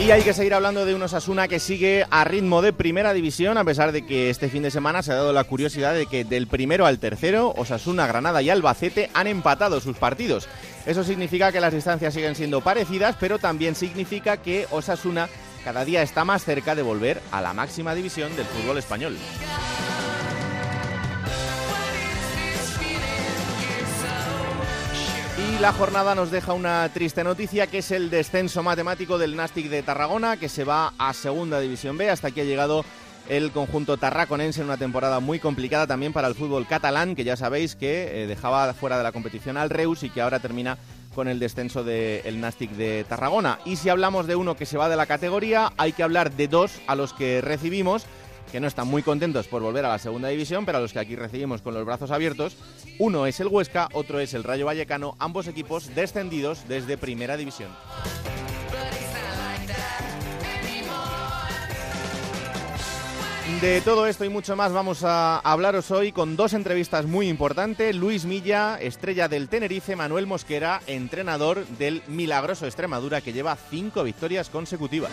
Y hay que seguir hablando de un Osasuna que sigue a ritmo de primera división, a pesar de que este fin de semana se ha dado la curiosidad de que del primero al tercero, Osasuna, Granada y Albacete han empatado sus partidos. Eso significa que las distancias siguen siendo parecidas, pero también significa que Osasuna cada día está más cerca de volver a la máxima división del fútbol español. Y la jornada nos deja una triste noticia, que es el descenso matemático del Nastic de Tarragona, que se va a Segunda División B. Hasta aquí ha llegado el conjunto tarraconense en una temporada muy complicada también para el fútbol catalán, que ya sabéis que eh, dejaba fuera de la competición al Reus y que ahora termina con el descenso del Nastic de Tarragona. Y si hablamos de uno que se va de la categoría, hay que hablar de dos a los que recibimos que no están muy contentos por volver a la segunda división, pero a los que aquí recibimos con los brazos abiertos. Uno es el Huesca, otro es el Rayo Vallecano, ambos equipos descendidos desde primera división. De todo esto y mucho más vamos a hablaros hoy con dos entrevistas muy importantes. Luis Milla, estrella del Tenerife, Manuel Mosquera, entrenador del milagroso Extremadura que lleva cinco victorias consecutivas.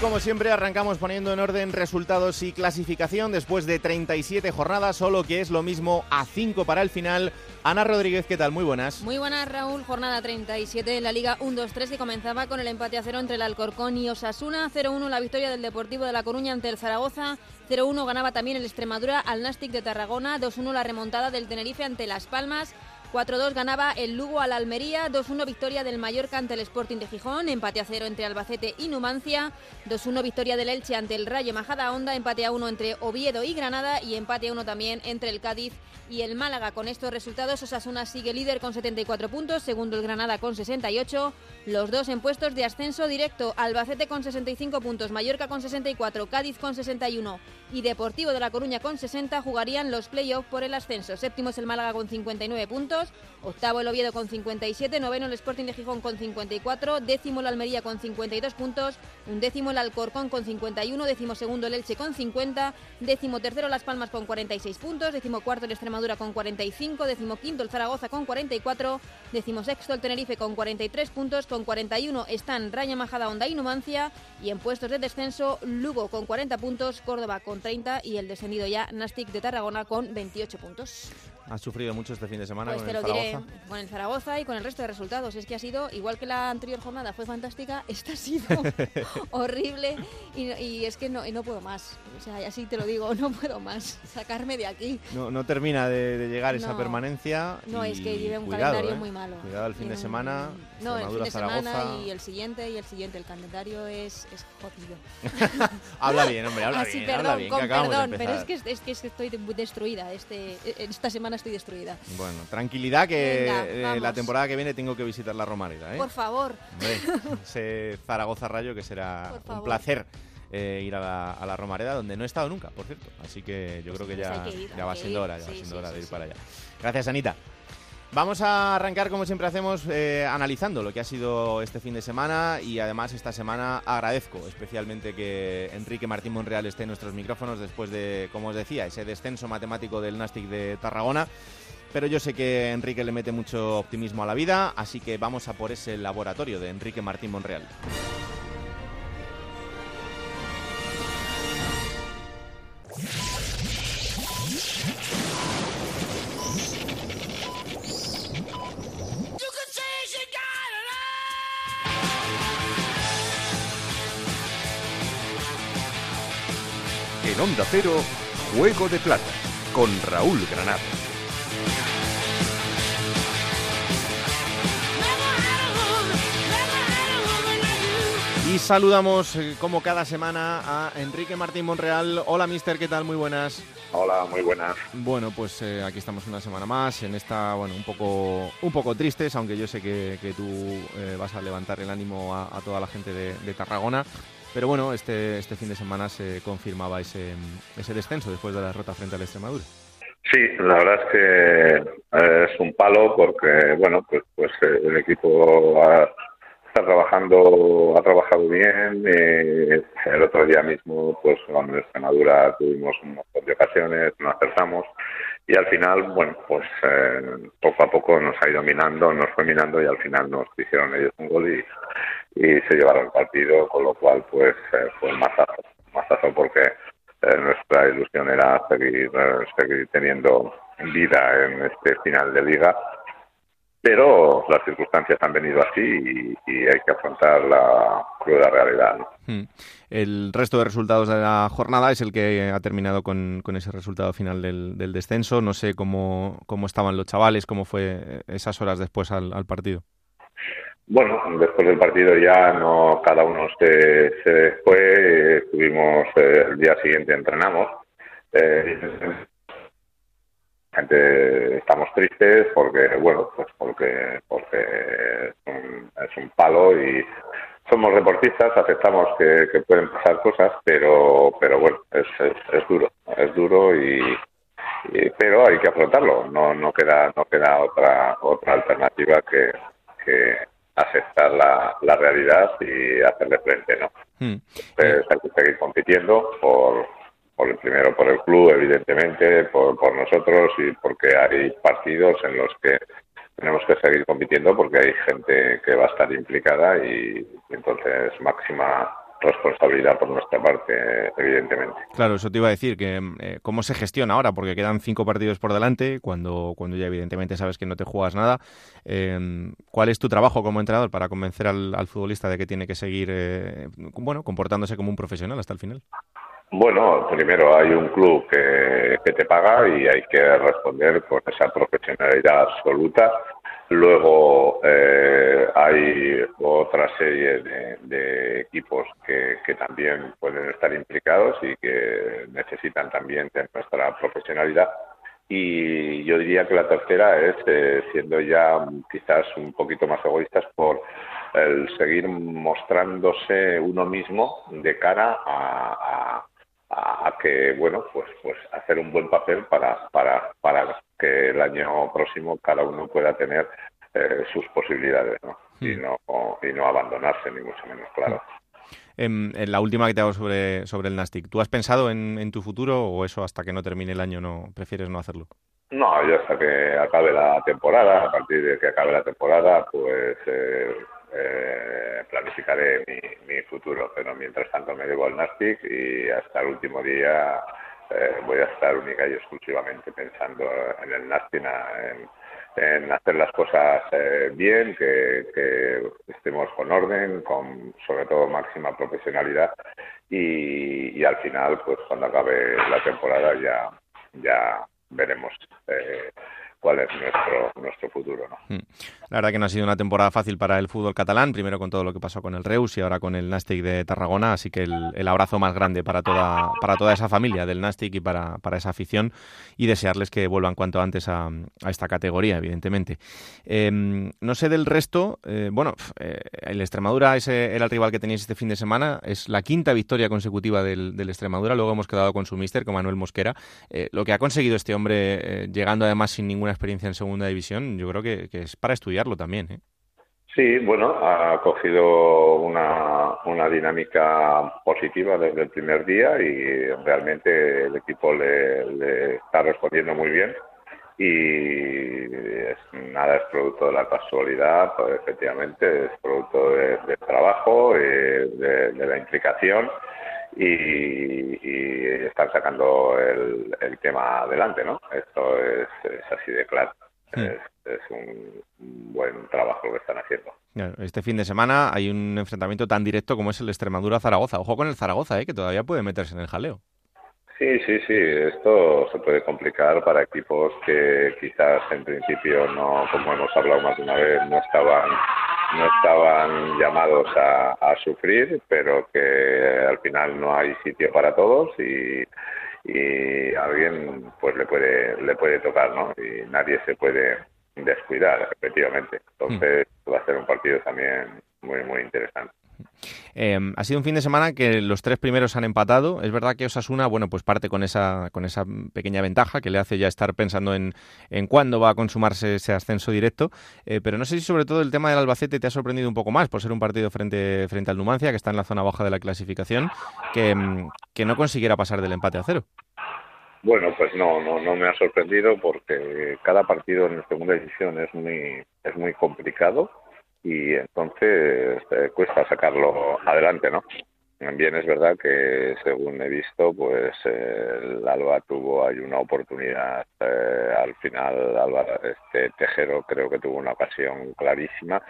Como siempre arrancamos poniendo en orden resultados y clasificación después de 37 jornadas, solo que es lo mismo a 5 para el final. Ana Rodríguez, ¿qué tal? Muy buenas. Muy buenas, Raúl. Jornada 37 en la Liga 1-2-3 que comenzaba con el empate a cero entre el Alcorcón y Osasuna. 0-1 la victoria del Deportivo de La Coruña ante el Zaragoza. 0-1 ganaba también el Extremadura al Nastic de Tarragona. 2-1 la remontada del Tenerife ante Las Palmas. 4-2 ganaba el Lugo al Almería, 2-1 victoria del Mallorca ante el Sporting de Gijón, empate a 0 entre Albacete y Numancia, 2-1 victoria del Elche ante el Rayo Majada Honda, empate a 1 entre Oviedo y Granada y empate a 1 también entre el Cádiz y el Málaga. Con estos resultados, Osasuna sigue líder con 74 puntos, segundo el Granada con 68, los dos en puestos de ascenso directo, Albacete con 65 puntos, Mallorca con 64, Cádiz con 61 y Deportivo de La Coruña con 60 jugarían los playoffs por el ascenso. Séptimo es el Málaga con 59 puntos, octavo el Oviedo con 57, noveno el Sporting de Gijón con 54, décimo el Almería con 52 puntos, un décimo el Alcorcón con 51, décimo segundo el Elche con 50, décimo tercero Las Palmas con 46 puntos, décimo cuarto el Extremadura con 45, décimo quinto el Zaragoza con 44, décimo sexto el Tenerife con 43 puntos, con 41 están Raya Majada Honda y Numancia. Y en puestos de descenso Lugo con 40 puntos, Córdoba con 30 y el descendido ya Nastic de Tarragona con 28 puntos. Has sufrido mucho este fin de semana Pues con te el lo diré Zaragoza. con el Zaragoza y con el resto de resultados. Es que ha sido, igual que la anterior jornada fue fantástica, esta ha sido horrible y, y es que no, y no puedo más. O sea, así te lo digo, no puedo más. Sacarme de aquí. No, no termina de, de llegar esa permanencia. No, y es que lleve un cuidado, calendario ¿eh? muy malo. Cuidado el fin de un- semana. No, el fin de Extremadura, semana Zaragoza. y el siguiente y el siguiente. El calendario es, es jodido. Habla bien, hombre, habla Así, bien. perdón, habla bien, que con de perdón, pero es que, es que es que estoy de- destruida. Este, esta semana estoy destruida. Bueno, tranquilidad que Venga, eh, la temporada que viene tengo que visitar la Romareda, ¿eh? Por favor. Hombre, ese Zaragoza Rayo que será un placer eh, ir a la, a la Romareda, donde no he estado nunca, por cierto. Así que yo creo que pues ya, que ir, ya va que siendo ir. hora, ya va Sí, siendo sí, hora sí, de ir para allá. Gracias, Anita. Vamos a arrancar, como siempre hacemos, eh, analizando lo que ha sido este fin de semana y además esta semana agradezco especialmente que Enrique Martín Monreal esté en nuestros micrófonos después de, como os decía, ese descenso matemático del Nastic de Tarragona. Pero yo sé que Enrique le mete mucho optimismo a la vida, así que vamos a por ese laboratorio de Enrique Martín Monreal. En Onda Cero, Juego de Plata, con Raúl Granado. Y saludamos, eh, como cada semana, a Enrique Martín Monreal. Hola, mister, ¿qué tal? Muy buenas. Hola, muy buenas. Bueno, pues eh, aquí estamos una semana más en esta, bueno, un poco, un poco tristes, aunque yo sé que, que tú eh, vas a levantar el ánimo a, a toda la gente de, de, Tarragona. Pero bueno, este, este fin de semana se confirmaba ese, ese descenso después de la derrota frente al Extremadura. Sí, la verdad es que es un palo porque, bueno, pues, pues el equipo ha está trabajando, ha trabajado bien. Eh, el otro día mismo, pues con Extremadura tuvimos un montón de ocasiones, no acertamos y al final, bueno, pues eh, poco a poco nos ha ido minando, nos fue minando y al final nos hicieron ellos un gol y, se llevaron el partido, con lo cual, pues eh, fue un mazazo, mazazo porque eh, nuestra ilusión era seguir, eh, seguir teniendo vida en este final de liga pero las circunstancias han venido así y, y hay que afrontar la cruda realidad. ¿no? Hmm. El resto de resultados de la jornada es el que ha terminado con, con ese resultado final del, del, descenso. No sé cómo, cómo estaban los chavales, cómo fue esas horas después al, al, partido. Bueno, después del partido ya no cada uno se, se fue, estuvimos eh, el día siguiente entrenamos. Eh, gente estamos tristes porque bueno pues porque porque es un, es un palo y somos deportistas aceptamos que, que, pueden pasar cosas pero pero bueno es, es, es duro es duro y, y, pero hay que afrontarlo no no queda no queda otra otra alternativa que, que aceptar la, la realidad y hacerle frente no hmm. Entonces, hay que seguir compitiendo por por el primero por el club, evidentemente, por, por nosotros y porque hay partidos en los que tenemos que seguir compitiendo porque hay gente que va a estar implicada y entonces máxima responsabilidad por nuestra parte, evidentemente. Claro, eso te iba a decir, que eh, cómo se gestiona ahora, porque quedan cinco partidos por delante, cuando, cuando ya evidentemente sabes que no te juegas nada. Eh, ¿Cuál es tu trabajo como entrenador para convencer al, al futbolista de que tiene que seguir eh, bueno, comportándose como un profesional hasta el final? Bueno, primero hay un club que, que, te paga y hay que responder con esa profesionalidad absoluta. Luego eh, hay otra serie de, equipos que, que, también pueden estar implicados y que necesitan también de nuestra profesionalidad. Y yo diría que la tercera es, eh, siendo ya quizás un poquito más egoístas, por el seguir mostrándose uno mismo de cara a a, que bueno pues pues hacer un buen papel para para para que el año próximo cada uno pueda tener eh, sus posibilidades ¿no? Mm. y no y no abandonarse ni mucho menos claro en, en, la última que te hago sobre sobre el Nastic ¿tú has pensado en, en tu futuro o eso hasta que no termine el año no prefieres no hacerlo? No, yo hasta que acabe la temporada, a partir de que acabe la temporada, pues eh, eh, planificaré mi, mi, futuro, pero mientras tanto me debo al Nastic y hasta el último día eh, voy a estar única y exclusivamente pensando en el Nastic, en, hacer las cosas eh, bien, que, que, estemos con orden, con sobre todo máxima profesionalidad. Y, y al final, pues cuando acabe la temporada ya, ya veremos eh, cuál es nuestro, nuestro futuro. Hmm. La verdad que no ha sido una temporada fácil para el fútbol catalán, primero con todo lo que pasó con el Reus y ahora con el Nastic de Tarragona, así que el, abrazo más grande para toda, para toda esa familia del Nastic y para, para esa afición y desearles que vuelvan cuanto antes a, esta categoría, evidentemente. Eh, no sé del resto, eh, bueno, eh, el Extremadura ese era el rival que tenéis este fin de semana, es la quinta victoria consecutiva del, del Extremadura, luego hemos quedado con su mister, con Manuel Mosquera. Eh, lo que ha conseguido este hombre, llegando además sin ninguna experiencia en segunda división, yo creo que, es para estudiarlo también. ¿eh? Sí, bueno, ha cogido una, una dinámica positiva desde el primer día y realmente el equipo le, está respondiendo muy bien y nada es producto de la casualidad, pues efectivamente es producto de, de trabajo, de, de, la implicación y, y están sacando el, el, tema adelante, ¿no? Esto es, es así de claro. Sí. Es, es, un buen trabajo que están haciendo. Este fin de semana hay un enfrentamiento tan directo como es el Extremadura-Zaragoza. Ojo con el Zaragoza, ¿eh? que todavía puede meterse en el jaleo. Sí, sí, sí. Esto se puede complicar para equipos que quizás en principio no, como hemos hablado más de una vez, no estaban no estaban llamados a, a sufrir, pero que al final no hay sitio para todos y, y a alguien pues le puede le puede tocar, ¿no? Y nadie se puede descuidar, efectivamente. Entonces mm. va a ser un partido también muy muy interesante. Em, ha sido un fin de semana que los tres primeros han empatado. Es verdad que Osasuna, bueno, pues parte con esa, con esa pequeña ventaja que le hace ya estar pensando en, en cuándo va a consumarse ese ascenso directo. Eh, pero no sé si sobre todo el tema del Albacete te ha sorprendido un poco más por ser un partido frente, frente al Numancia, que está en la zona baja de la clasificación, que, em, que no consiguiera pasar del empate a cero. Bueno, pues no, no, no me ha sorprendido porque cada partido en segunda división es muy, es muy complicado y entonces eh, cuesta sacarlo adelante, ¿no? Bien es verdad que según he visto, pues el Alba tuvo ahí una oportunidad eh, al final. Alba, este Tejero creo que tuvo una ocasión clarísima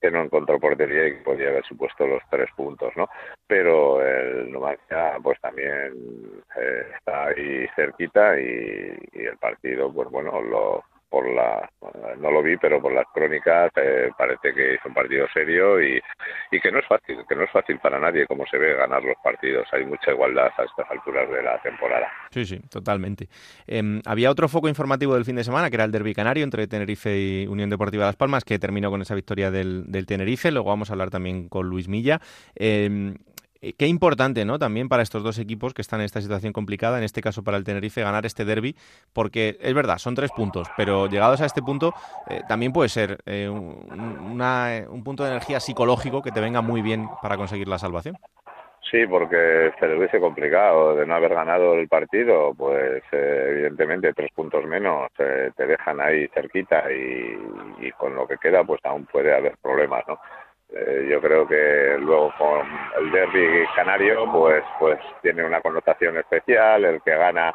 que no encontró portería y que podía haber supuesto los tres puntos, ¿no? Pero el Numancia, pues también eh, está ahí cerquita y, y el partido, pues bueno, lo por la no lo vi pero por las crónicas eh, parece que es un partido serio y, y, que no es fácil que no es fácil para nadie como se ve ganar los partidos. Hay mucha igualdad a estas alturas de la temporada. Sí sí totalmente. Em, había otro foco informativo del fin de semana que era el derby canario entre Tenerife y Unión Deportiva Las Palmas que terminó con esa victoria del, del Tenerife. Luego vamos a hablar también con Luis Milla. Eh, eh, qué importante, ¿no? También para estos dos equipos que están en esta situación complicada, en este caso para el Tenerife, ganar este derby, porque es verdad, son tres puntos, pero llegados a este punto eh, también puede ser eh, un, punto de energía psicológico que te venga muy bien para conseguir la salvación. Sí, porque se le hubiese complicado de no haber ganado el partido, pues evidentemente tres puntos menos te dejan ahí cerquita y, y, con lo que queda pues aún puede haber problemas, ¿no? Eh, yo creo que luego con el derby canario pues pues tiene una connotación especial el que gana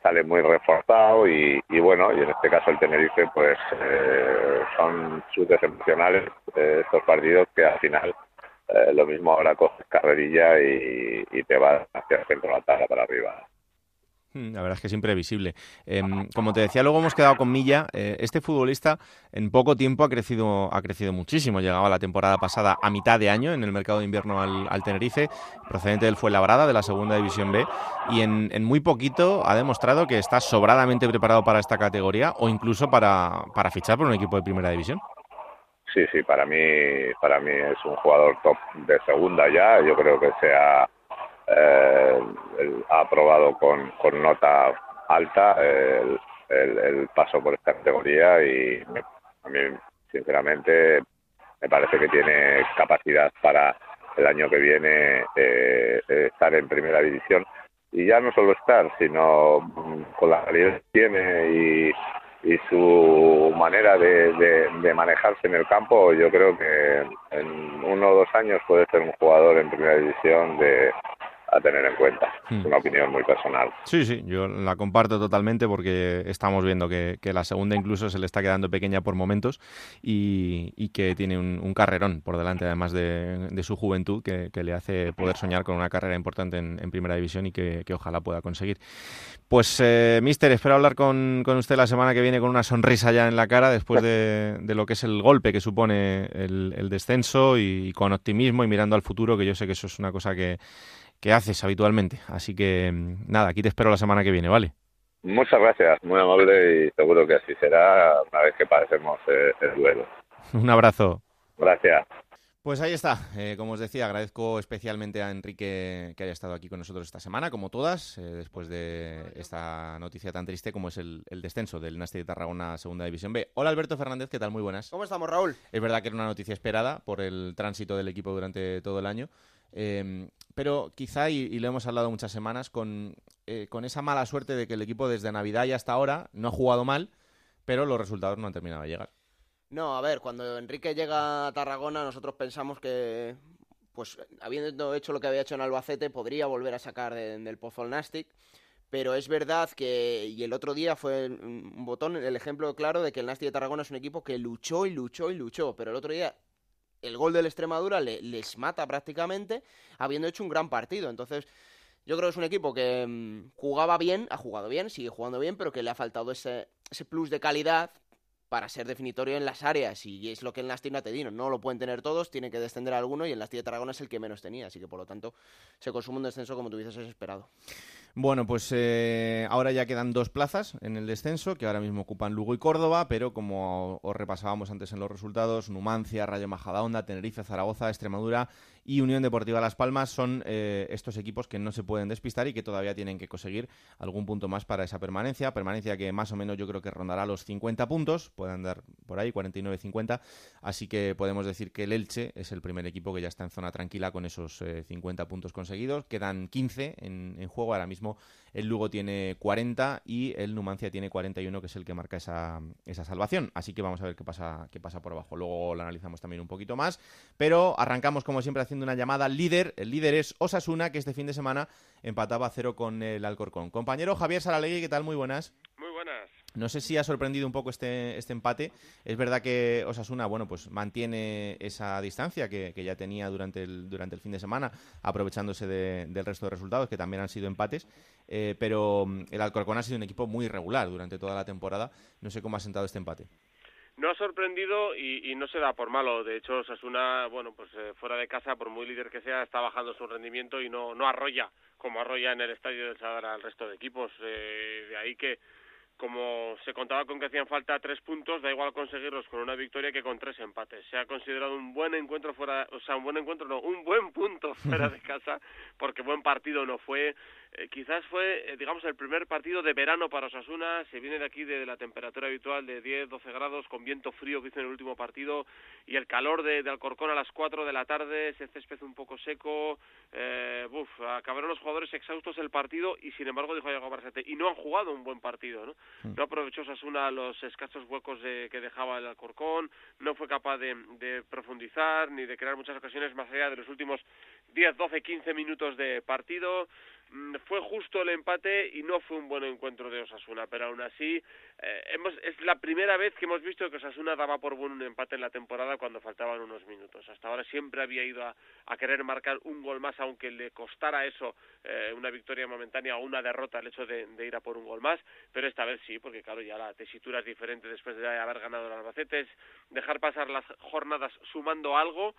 sale muy reforzado y, bueno y en este caso el Tenerife pues eh, son chutes emocionales eh, estos partidos que al final lo mismo ahora coges carrerilla y, y te vas hacia el centro de la tabla para arriba la verdad es que es imprevisible. Em, como te decía, luego hemos quedado con Milla. Eh, este futbolista en poco tiempo ha crecido, ha crecido muchísimo. Llegaba la temporada pasada a mitad de año en el mercado de invierno al, Tenerife, procedente del Fuenlabrada, de la segunda división B, y en, muy poquito ha demostrado que está sobradamente preparado para esta categoría o incluso para, para fichar por un equipo de primera división. Sí, sí, para mí, para mí es un jugador top de segunda ya. Yo creo que sea eh, ha aprobado con, con nota alta el, paso por esta categoría y a mí, sinceramente, me parece que tiene capacidad para el año que viene eh, estar en primera división. Y ya no solo estar, sino mm, con la calidad que tiene y, su manera de, de, manejarse en el campo, yo creo que en uno o dos años puede ser un jugador en primera división de, a tener en cuenta. Es hmm. una opinión muy personal. Sí, sí, yo la comparto totalmente porque estamos viendo que, la segunda incluso se le está quedando pequeña por momentos y, que tiene un, carrerón por delante, además de, su juventud, que, le hace poder soñar con una carrera importante en, Primera División y que, ojalá pueda conseguir. Pues, eh, Mister, espero hablar con, usted la semana que viene con una sonrisa ya en la cara después de, lo que es el golpe que supone el, descenso y con optimismo y mirando al futuro, que yo sé que eso es una cosa que que haces habitualmente. Así que mm, nada, aquí te espero la semana que viene, ¿vale? Muchas gracias, muy amable y seguro que así será una vez que pasemos eh, el duelo. Un abrazo. Gracias. Pues ahí está. Eh, como os decía, agradezco especialmente a Enrique que haya estado aquí con nosotros esta semana, como todas, eh, después de esta noticia tan triste como es el, descenso del Nasti de Tarragona Segunda División B. Hola Alberto Fernández, ¿qué tal? Muy buenas. ¿Cómo estamos, Raúl? Es verdad que era una noticia esperada por el tránsito del equipo durante todo el año. Em, pero quizá, y, lo hemos hablado muchas semanas, con, eh, con esa mala suerte de que el equipo desde Navidad y hasta ahora no ha jugado mal, pero los resultados no han terminado de llegar. No, a ver, cuando Enrique llega a Tarragona, nosotros pensamos que, pues, habiendo hecho lo que había hecho en Albacete, podría volver a sacar del pozo Nastic. Pero es verdad que, y el otro día fue un botón, el ejemplo claro de que el Nastic de Tarragona es un equipo que luchó y luchó y luchó, pero el otro día el gol del Extremadura les mata prácticamente, habiendo hecho un gran partido. Entonces, Yo creo que es un equipo que mm, jugaba bien, ha jugado bien, sigue jugando bien, pero que le ha faltado ese, ese plus de calidad para ser definitorio en las áreas y es lo que en las no ha tenido. No lo pueden tener todos, tiene que descender alguno y en las de Tarragona es el que menos tenía, así que por lo tanto se consume un descenso como tú dices es esperado. Bueno, pues eh, ahora ya quedan dos plazas en el descenso, que ahora mismo ocupan Lugo y Córdoba, pero como os repasábamos antes en los resultados, Numancia, Rayo Majadahonda, Tenerife, Zaragoza, Extremadura y Unión Deportiva Las Palmas son eh, estos equipos que no se pueden despistar y que todavía tienen que conseguir algún punto más para esa permanencia. Permanencia que más o menos yo creo que rondará los 50 puntos, puede andar por ahí, 49-50. Así que podemos decir que el Elche es el primer equipo que ya está en zona tranquila con esos 50 eh, puntos conseguidos. Quedan 15 en, en juego ahora mismo el Lugo tiene 40 y el Numancia tiene 41, que es el que marca esa, esa salvación. Así que vamos a ver qué pasa, qué pasa por abajo. Luego lo analizamos también un poquito más. Pero arrancamos, como siempre, haciendo una llamada líder. El líder es Osasuna, que este fin de semana empataba a cero con el Alcorcón. Compañero Javier Saralegui, ¿qué tal? Muy buenas. Muy buenas. No sé si ha sorprendido un poco este, este empate. Es verdad que Osasuna, bueno, pues mantiene esa distancia que, ya tenía durante el, durante el fin de semana, aprovechándose del resto de resultados, que también han sido empates. Eh, pero mm, el Alcorcón ha sido un equipo muy irregular durante toda la temporada. No sé cómo ha sentado este empate. No ha sorprendido y, no se da por malo. De hecho, Osasuna, bueno, pues eh, fuera de casa, por muy líder que sea, está bajando su rendimiento y no, no arrolla como arrolla en el estadio del Sadar al resto de equipos. Eh, de ahí que como se contaba con que hacían falta tres puntos, da igual conseguirlos con una victoria que con tres empates. Se ha considerado un buen encuentro fuera, o sea, un buen encuentro, no, un buen punto fuera de casa, porque buen partido no fue. Eh, quizás fue, eh, digamos, el primer partido de verano para Osasuna. Se viene de aquí de la temperatura habitual de 10, 12 grados, con viento frío que hizo en el último partido, y el calor de, de Alcorcón a las 4 de la tarde, ese césped un poco seco. Eh, buf, acabaron los jugadores exhaustos el partido, y sin embargo, dijo Diego Barcete, y no han jugado un buen partido, ¿no? Mm. No aprovechó Osasuna los escasos huecos de, que dejaba el Alcorcón, no fue capaz de, de profundizar ni de crear muchas ocasiones más allá de los últimos 10, 12, 15 minutos de partido. Mm, fue justo el empate y no fue un buen encuentro de Osasuna, pero aún así eh, hemos, es la primera vez que hemos visto que Osasuna daba por buen un empate en la temporada cuando faltaban unos minutos. Hasta ahora siempre había ido a, querer marcar un gol más, aunque le costara eso eh, una victoria momentánea o una derrota el hecho de, ir a por un gol más, pero esta vez sí, porque claro, ya la tesitura es diferente después de haber ganado el Albacete, es dejar pasar las jornadas sumando algo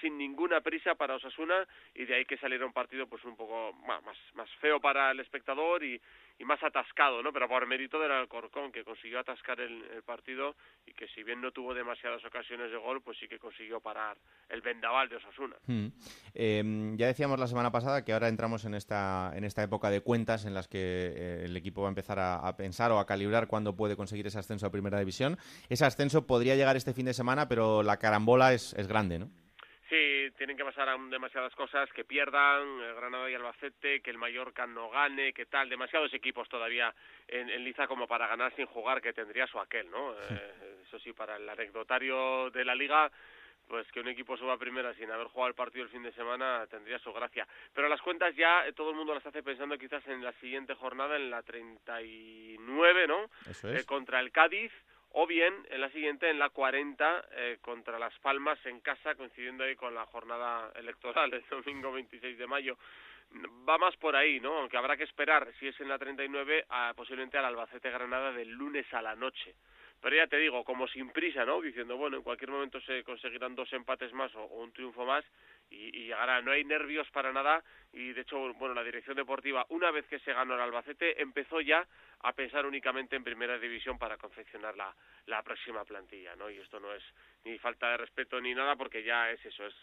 sin ninguna prisa para Osasuna y de ahí que saliera un partido pues un poco más, más feo para el espectador y, y más atascado, ¿no? Pero por mérito del Alcorcón, que consiguió atascar el, partido y que si bien no tuvo demasiadas ocasiones de gol, pues sí que consiguió parar el vendaval de Osasuna. Hmm. Em, ya decíamos la semana pasada que ahora entramos en esta, en esta época de cuentas en las que eh, el equipo va a empezar a, pensar o a calibrar cuándo puede conseguir ese ascenso a Primera División. Ese ascenso podría llegar este fin de semana, pero la carambola es, es grande, ¿no? Tienen que pasar demasiadas cosas, que pierdan el Granada y Albacete, que el Mallorca no gane, que tal, demasiados equipos todavía en, en Liza como para ganar sin jugar, que tendría su aquel, ¿no? Eh, eso sí, para el anecdotario de la Liga, pues que un equipo suba primera sin haber jugado el partido el fin de semana tendría su gracia. Pero las cuentas ya eh, todo el mundo las hace pensando quizás en la siguiente jornada, en la 39, ¿no? Eso es. Eh, contra el Cádiz o bien en la siguiente, en la 40, eh, contra Las Palmas en casa, coincidiendo ahí con la jornada electoral del domingo 26 de mayo. Va más por ahí, ¿no? Aunque habrá que esperar, si es en la 39, a, posiblemente al Albacete Granada del lunes a la noche. Pero ya te digo, como sin prisa, ¿no? Diciendo, bueno, en cualquier momento se conseguirán dos empates más o, un triunfo más y, y, llegará. No hay nervios para nada y, de hecho, bueno, la dirección deportiva, una vez que se ganó el Albacete, empezó ya a pensar únicamente en primera división para confeccionar la, la próxima plantilla, ¿no? Y esto no es ni falta de respeto ni nada porque ya es eso, es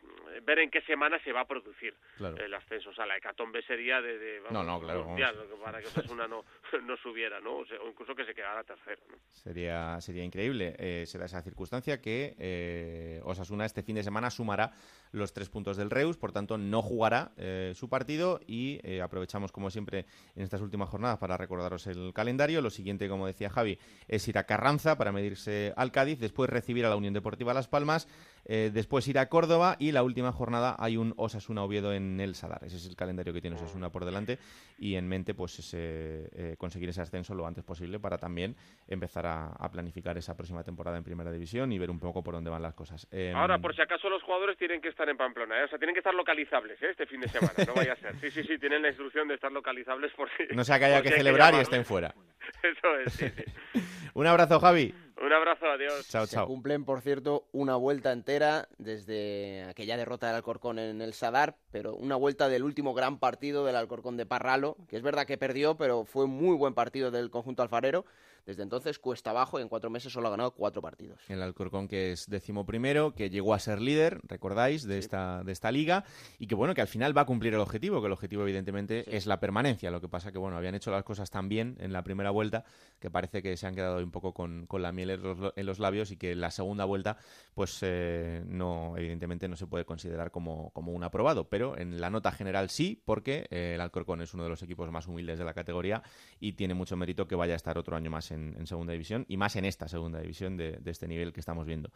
ver en qué semana se va a producir el ascenso. O sea, la hecatombe sería de, de no, no, claro, para que una no, no subiera, ¿no? O, incluso que se quedara tercero, ¿no? Sería, sería increíble. Eh, se da esa circunstancia que eh, Osasuna este fin de semana sumará los tres puntos del Reus, por tanto no jugará eh, su partido y eh, aprovechamos como siempre en estas últimas jornadas para recordaros el calendario. Lo siguiente, como decía Javi, es ir a Carranza para medirse al Cádiz, después recibir a la Unión Deportiva Las Palmas, eh, después ir a Córdoba y la última jornada hay un Osasuna Oviedo en el Sadar. Ese es el calendario que tiene Osasuna por delante y en mente pues ese, conseguir ese ascenso lo antes posible para también empezar a, planificar planificar esa próxima temporada en Primera División y ver un poco por dónde van las cosas. Em, Ahora, por si acaso los jugadores tienen que estar en Pamplona, ¿eh? o sea, tienen que estar localizables ¿eh? este fin de semana, no vaya a ser. Sí, sí, sí, tienen la instrucción de estar localizables porque... No sea que haya que celebrar y estén fuera. Eso es, sí, sí. un abrazo, Javi. Un abrazo, adiós. Chao, Se chao. cumplen, por cierto, una vuelta entera desde aquella derrota del Alcorcón en el Sadar, pero una vuelta del último gran partido del Alcorcón de Parralo, que es verdad que perdió, pero fue un muy buen partido del conjunto alfarero. Desde entonces cuesta abajo y en cuatro meses solo ha ganado cuatro partidos. El Alcorcón que es decimoprimero, que llegó a ser líder, recordáis, de esta, de esta liga, y que bueno, que al final va a cumplir el objetivo, que el objetivo evidentemente Sí. es la permanencia. Lo que pasa que bueno, habían hecho las cosas tan bien en la primera vuelta que parece que se han quedado un poco con, con la miel en los, en los labios y que en la segunda vuelta, pues eh, no, evidentemente no se puede considerar como, como un aprobado, pero en la nota general sí, porque eh, el Alcorcón es uno de los equipos más humildes de la categoría y tiene mucho mérito que vaya a estar otro año más en, en segunda división y más en esta segunda división de, de este nivel que estamos viendo.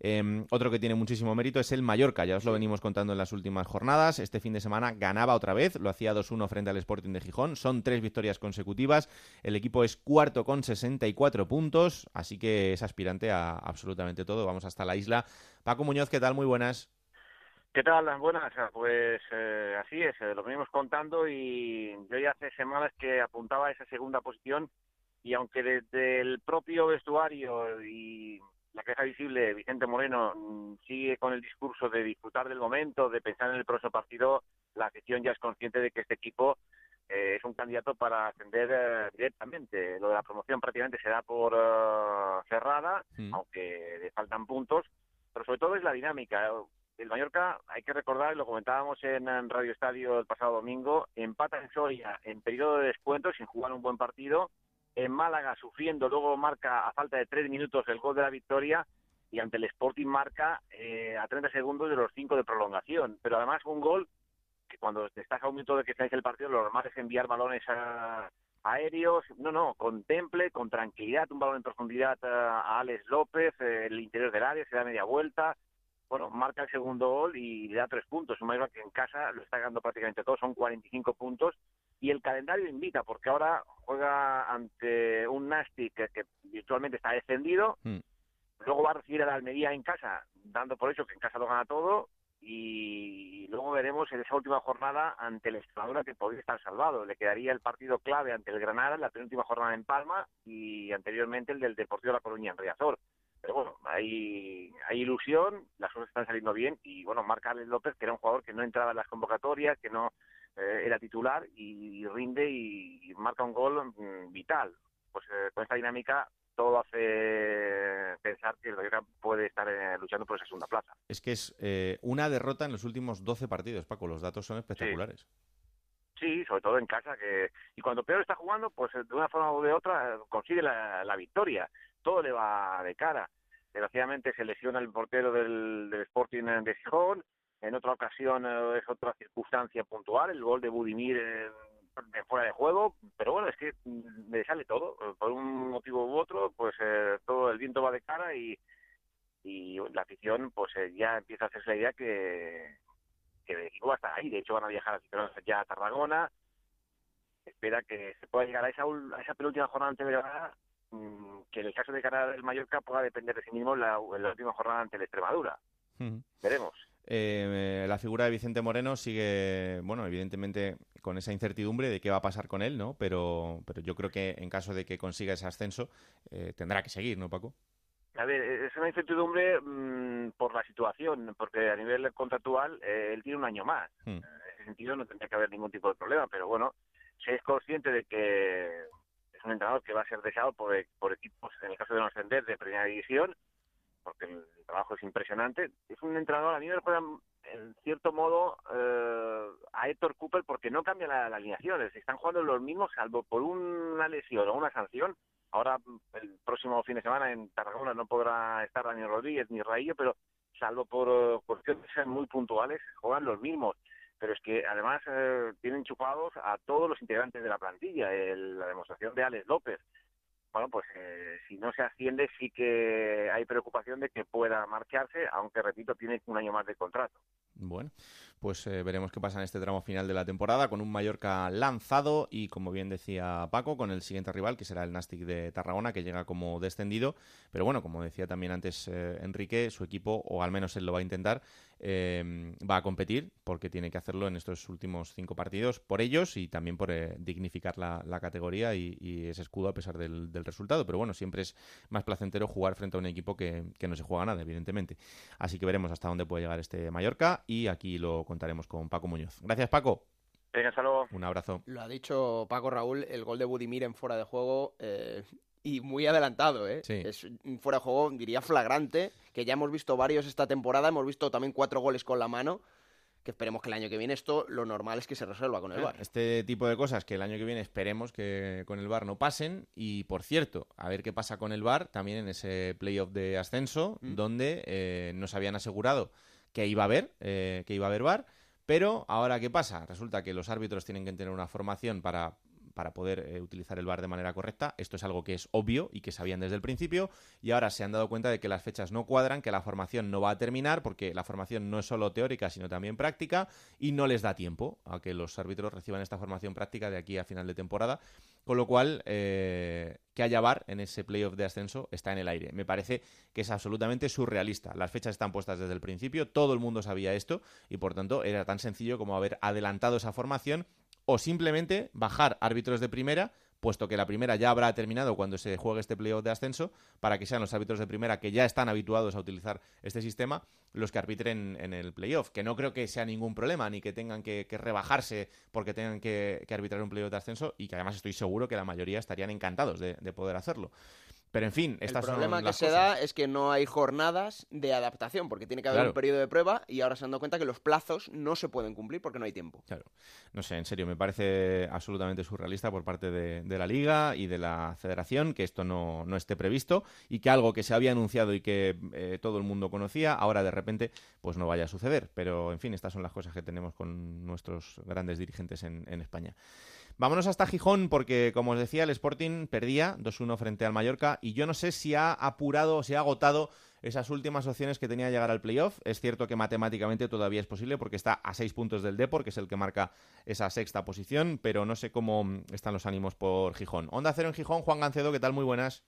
Eh, otro que tiene muchísimo mérito es el Mallorca, ya os lo venimos contando en las últimas jornadas. Este fin de semana ganaba otra vez, lo hacía 2-1 frente al Sporting de Gijón. Son tres victorias consecutivas. El equipo es cuarto con 64 puntos, así que es aspirante a absolutamente todo. Vamos hasta la isla. Paco Muñoz, ¿qué tal? Muy buenas. ¿Qué tal? Buenas. Pues eh, así es, eh, lo venimos contando y yo ya hace semanas que apuntaba a esa segunda posición y aunque desde el propio vestuario y la queja visible Vicente Moreno mm, sigue con el discurso de disfrutar del momento, de pensar en el próximo partido, la afición ya es consciente de que este equipo eh, es un candidato para ascender eh, directamente. Lo de la promoción prácticamente se da por eh, cerrada, aunque le faltan puntos, pero sobre todo es la dinámica. El Mallorca, hay que recordar, y lo comentábamos en, en Radio Estadio el pasado domingo, empata en Soria en periodo de descuento sin jugar un buen partido, en Málaga sufriendo, luego marca a falta de tres minutos el gol de la victoria y ante el Sporting marca eh, a 30 segundos de los cinco de prolongación. Pero además un gol que cuando estás a un minuto de que estáis el partido, lo normal es enviar balones a, aéreos. No, no, contemple con tranquilidad un balón en profundidad a, Alex López, eh, el interior del área, se da media vuelta. Bueno, marca el segundo gol y le da tres puntos. Un Mallorca que en casa lo está ganando prácticamente todo, son 45 puntos. Y el calendario invita, porque ahora juega ante un Nastic que, que virtualmente está descendido. Mm. Luego va a recibir a la Almería en casa, dando por hecho que en casa lo gana todo. Y luego veremos en esa última jornada ante el Extremadura que podría estar salvado. Le quedaría el partido clave ante el Granada en la penúltima jornada en Palma y anteriormente el del Deportivo de La Coruña en Riazor. Pero bueno, hay, hay ilusión, las cosas están saliendo bien y bueno, Alex López, que era un jugador que no entraba en las convocatorias, que no eh, era titular y, rinde y, y marca un gol mm, vital. Pues eh, con esta dinámica todo hace pensar que el Mallorca puede estar eh, luchando por esa segunda plaza. Es que es eh, una derrota en los últimos 12 partidos, Paco. Los datos son espectaculares. Sí, sobre todo en casa, que y cuando peor está jugando, pues de una forma u de otra eh, consigue la, la victoria. Todo le va de cara. Desgraciadamente se lesiona el portero del, del Sporting de Gijón. En otra ocasión eh, es otra circunstancia puntual, el gol de Budimir en, en fuera de juego. Pero bueno, es que mm, le sale todo. Por un motivo u otro, pues eh, todo el viento va de cara y, y la afición pues eh, ya empieza a hacerse la idea que, que equipo va a estar ahí. De hecho, van a viajar ya a Tarragona. Espera que se pueda llegar a esa, a esa penúltima jornada ante Granada, mm, que en el caso de ganar el Mallorca pueda depender de sí mismo en la, la última jornada ante el Extremadura. Veremos. Eh, la figura de Vicente Moreno sigue, bueno, evidentemente con esa incertidumbre de qué va a pasar con él, ¿no? Pero, pero yo creo que en caso de que consiga ese ascenso, eh, tendrá que seguir, ¿no, Paco? A ver, eh, es una incertidumbre mm, por la situación, porque a nivel contractual eh, él tiene un año más. Hmm. En ese sentido no tendría que haber ningún tipo de problema, pero bueno, se es consciente de que es un entrenador que va a ser deseado por, e- por equipos, en el caso de no ascender, de primera división, porque el trabajo es impresionante. Es un entrenador, a mí me recuerda en cierto modo eh, a Héctor Cooper porque no cambia la, alineación, es- están jugando los mismos salvo por una lesión o una sanción. Ahora el próximo fin de semana en Tarragona no podrá estar Daniel Rodríguez ni Raillo, pero salvo por eh, cuestiones muy puntuales, juegan los mismos. Pero es que además eh, tienen chupados a todos los integrantes de la plantilla. El- la demostración de Alex López. Bueno, pues eh, si no se asciende sí que hay preocupación de que pueda marcharse, aunque repito, tiene un año más de contrato. Bueno, pues eh, veremos qué pasa en este tramo final de la temporada con un Mallorca lanzado y, como bien decía Paco, con el siguiente rival, que será el Nastic de Tarragona, que llega como descendido. Pero bueno, como decía también antes eh, Enrique, su equipo, o al menos él lo va a intentar, eh, va a competir porque tiene que hacerlo en estos últimos cinco partidos por ellos y también por dignificar la, categoría y, ese escudo a pesar del, resultado. Pero bueno, siempre es más placentero jugar frente a un equipo que no se juega nada, evidentemente. Así que veremos hasta dónde puede llegar este Mallorca y aquí lo contaremos con Paco Muñoz. Gracias, Paco. Venga, hasta luego. Un abrazo. Lo ha dicho Paco Raúl, el gol de Budimir en fuera de juego. Eh, y muy adelantado, ¿eh? Es un fuera de juego, diría, flagrante, que ya hemos visto varios esta temporada, hemos visto también cuatro goles con la mano, que esperemos que el año que viene esto, lo normal es que se resuelva con el VAR. Este tipo de cosas que el año que viene esperemos que con el VAR no pasen, y por cierto, a ver qué pasa con el VAR también en ese playoff de ascenso, mm. donde eh, nos habían asegurado que iba a haber, eh, que iba a haber pero ahora qué pasa? Resulta que los árbitros tienen que tener una formación para para poder eh, utilizar el VAR de manera correcta. Esto es algo que es obvio y que sabían desde el principio y ahora se han dado cuenta de que las fechas no cuadran, que la formación no va a terminar porque la formación no es solo teórica sino también práctica y no les da tiempo a que los árbitros reciban esta formación práctica de aquí a final de temporada. Con lo cual, eh, que haya VAR en ese playoff de ascenso está en el aire. Me parece que es absolutamente surrealista. Las fechas están puestas desde el principio, todo el mundo sabía esto y por tanto era tan sencillo como haber adelantado esa formación o simplemente bajar árbitros de primera puesto que la primera ya habrá terminado cuando se juegue este playoff de ascenso, para que sean los árbitros de primera que ya están habituados a utilizar este sistema los que arbitren en el playoff, que no creo que sea ningún problema, ni que tengan que, rebajarse porque tengan que, arbitrar un playoff de ascenso, y que además estoy seguro que la mayoría estarían encantados de poder hacerlo. Pero en fin, estas El problema que se da es que no hay jornadas de adaptación, porque tiene que haber un periodo de prueba y ahora se han dado cuenta que los plazos no se pueden cumplir porque no hay tiempo. Claro. No sé, en serio, me parece absolutamente surrealista por parte de, la Liga y de la Federación que esto no, esté previsto y que algo que se había anunciado y que eh, todo el mundo conocía, ahora de repente pues no vaya a suceder. Pero en fin, estas son las cosas que tenemos con nuestros grandes dirigentes en España. Vámonos hasta Gijón porque, como os decía, el Sporting perdía 2-1 frente al Mallorca y yo no sé si ha apurado o si ha agotado esas últimas opciones que tenía de llegar al playoff. Es cierto que matemáticamente todavía es posible porque está a seis puntos del Depor, que es el que marca esa sexta posición, pero no sé cómo están los ánimos por Gijón. Onda Cero en Gijón, Juan Gancedo, ¿qué tal? Muy buenas.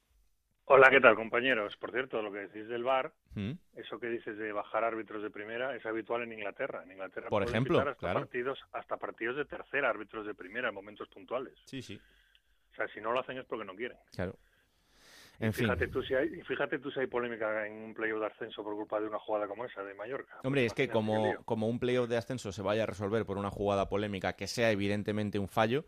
Hola, ¿qué tal, compañeros? Por cierto, lo que decís del VAR, ¿Mm? eso que dices de bajar árbitros de primera, es habitual en Inglaterra. En Inglaterra, por ejemplo, hasta partidos, hasta partidos de tercera, árbitros de primera en momentos puntuales. Sí, sí. O sea, si no lo hacen es porque no quieren. Claro. En fíjate Tú si hay, fíjate tú si hay polémica en un playoff de ascenso por culpa de una jugada como esa de Mallorca. Hombre, es que como, como un playoff de ascenso se vaya a resolver por una jugada polémica que sea evidentemente un fallo,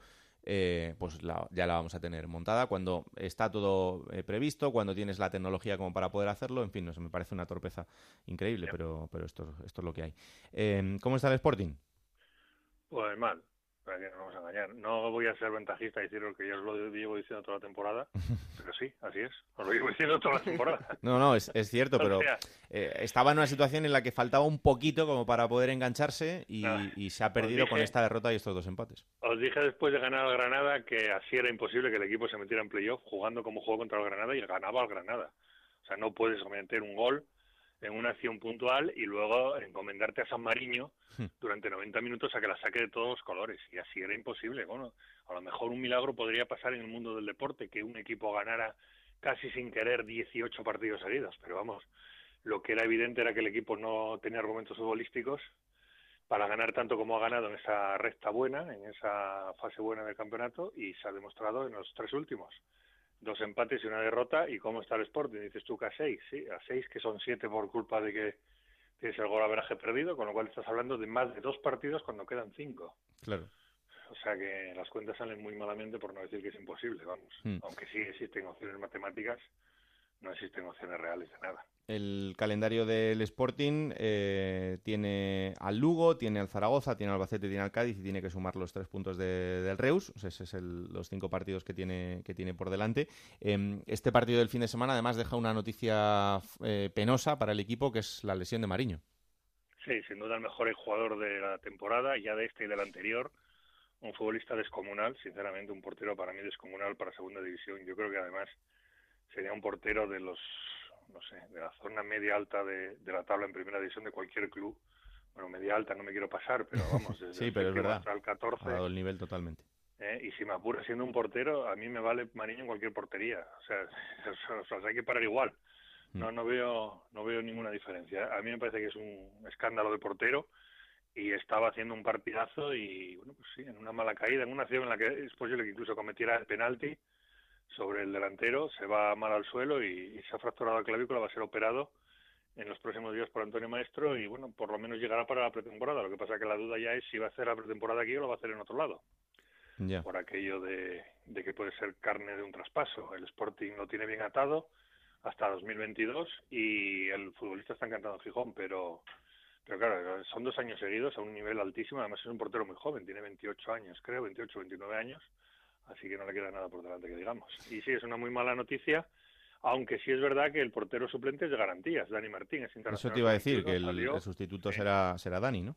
eh, pues ya la vamos a tener montada cuando está todo eh, previsto, cuando tienes la tecnología como para poder hacerlo. En fin, no sé, me parece una torpeza increíble, pero, pero esto, esto es lo que hay. Eh, ¿Cómo está el Sporting? Pues mal para que no nos vamos a engañar. No voy a ser ventajista y decir lo que yo os lo llevo diciendo toda la temporada, pero sí, así es. Os lo llevo diciendo toda la temporada. No, no, es, es cierto, pero eh, estaba en una situación en la que faltaba un poquito como para poder engancharse y, y se ha perdido con esta derrota y estos dos empates. Os dije después de ganar al Granada que así era imposible que el equipo se metiera en playoff jugando como jugó contra el Granada y ganaba al Granada. O sea, no puedes meter un gol en una acción puntual y luego encomendarte a San Mariño hmm. durante 90 minutos a que la saque de todos los colores. Y así era imposible. Bueno, a lo mejor un milagro podría pasar en el mundo del deporte, que un equipo ganara casi sin querer 18 partidos seguidos. Pero vamos, lo que era evidente era que el equipo no tenía argumentos futbolísticos para ganar tanto como ha ganado en esa recta buena, en esa fase buena del campeonato, y se ha demostrado en los tres últimos dos empates y una derrota. ¿Y cómo está el Sporting? Dices tú que a seis, sí, a seis, que son siete por culpa de que tienes el gol averaje perdido, con lo cual estás hablando de más de dos partidos cuando quedan cinco. Claro. O sea que las cuentas salen muy malamente, por no decir que es imposible, vamos. Hmm. Aunque sí existen opciones matemáticas, no existen opciones reales de nada. El calendario del Sporting eh, tiene al Lugo, tiene al Zaragoza, tiene al Albacete, tiene al Cádiz y tiene que sumar los tres puntos del Reus. O sea, esos son los cinco partidos que tiene, que tiene por delante. Em, este partido del fin de semana además deja una noticia eh, penosa para el equipo, que es la lesión de Mariño. Sí, sin duda el mejor jugador de la temporada, ya de este y del anterior. Un futbolista descomunal, sinceramente, un portero para mí descomunal para segunda división. Yo creo que además sería un portero de los, no sé, de la zona media alta de, la tabla en primera división de cualquier club. bueno, media alta no me quiero pasar, pero vamos, desde sí, pero es verdad. hasta el 14. Ha dado el nivel totalmente. ¿eh? y si me apura siendo un portero, a mí me vale Mariño en cualquier portería. O sea, o sea, hay que parar igual. No, no veo, no veo ninguna diferencia. A mí me parece que es un escándalo de portero y estaba haciendo un partidazo y, bueno, pues sí, en una mala caída, en una acción en la que es posible que incluso cometiera el penalti sobre el delantero, se va mal al suelo y, se ha fracturado la clavícula, va a ser operado en los próximos días por Antonio Maestro y, bueno, por lo menos llegará para la pretemporada. Lo que pasa que la duda ya es si va a hacer la pretemporada aquí o lo va a hacer en otro lado. Por aquello de, de que puede ser carne de un traspaso. El Sporting lo tiene bien atado hasta 2022 y el futbolista está encantado en Gijón, pero pero claro, son dos años seguidos a un nivel altísimo, además es un portero muy joven, tiene 28 años, creo, 28, 29 años, así que no le queda nada por delante que digamos. Y sí, es una muy mala noticia, aunque sí es verdad que el portero suplente es de garantías, Dani Martín es internacional. Eso te iba a decir, que el, sustituto será, será Dani, ¿no?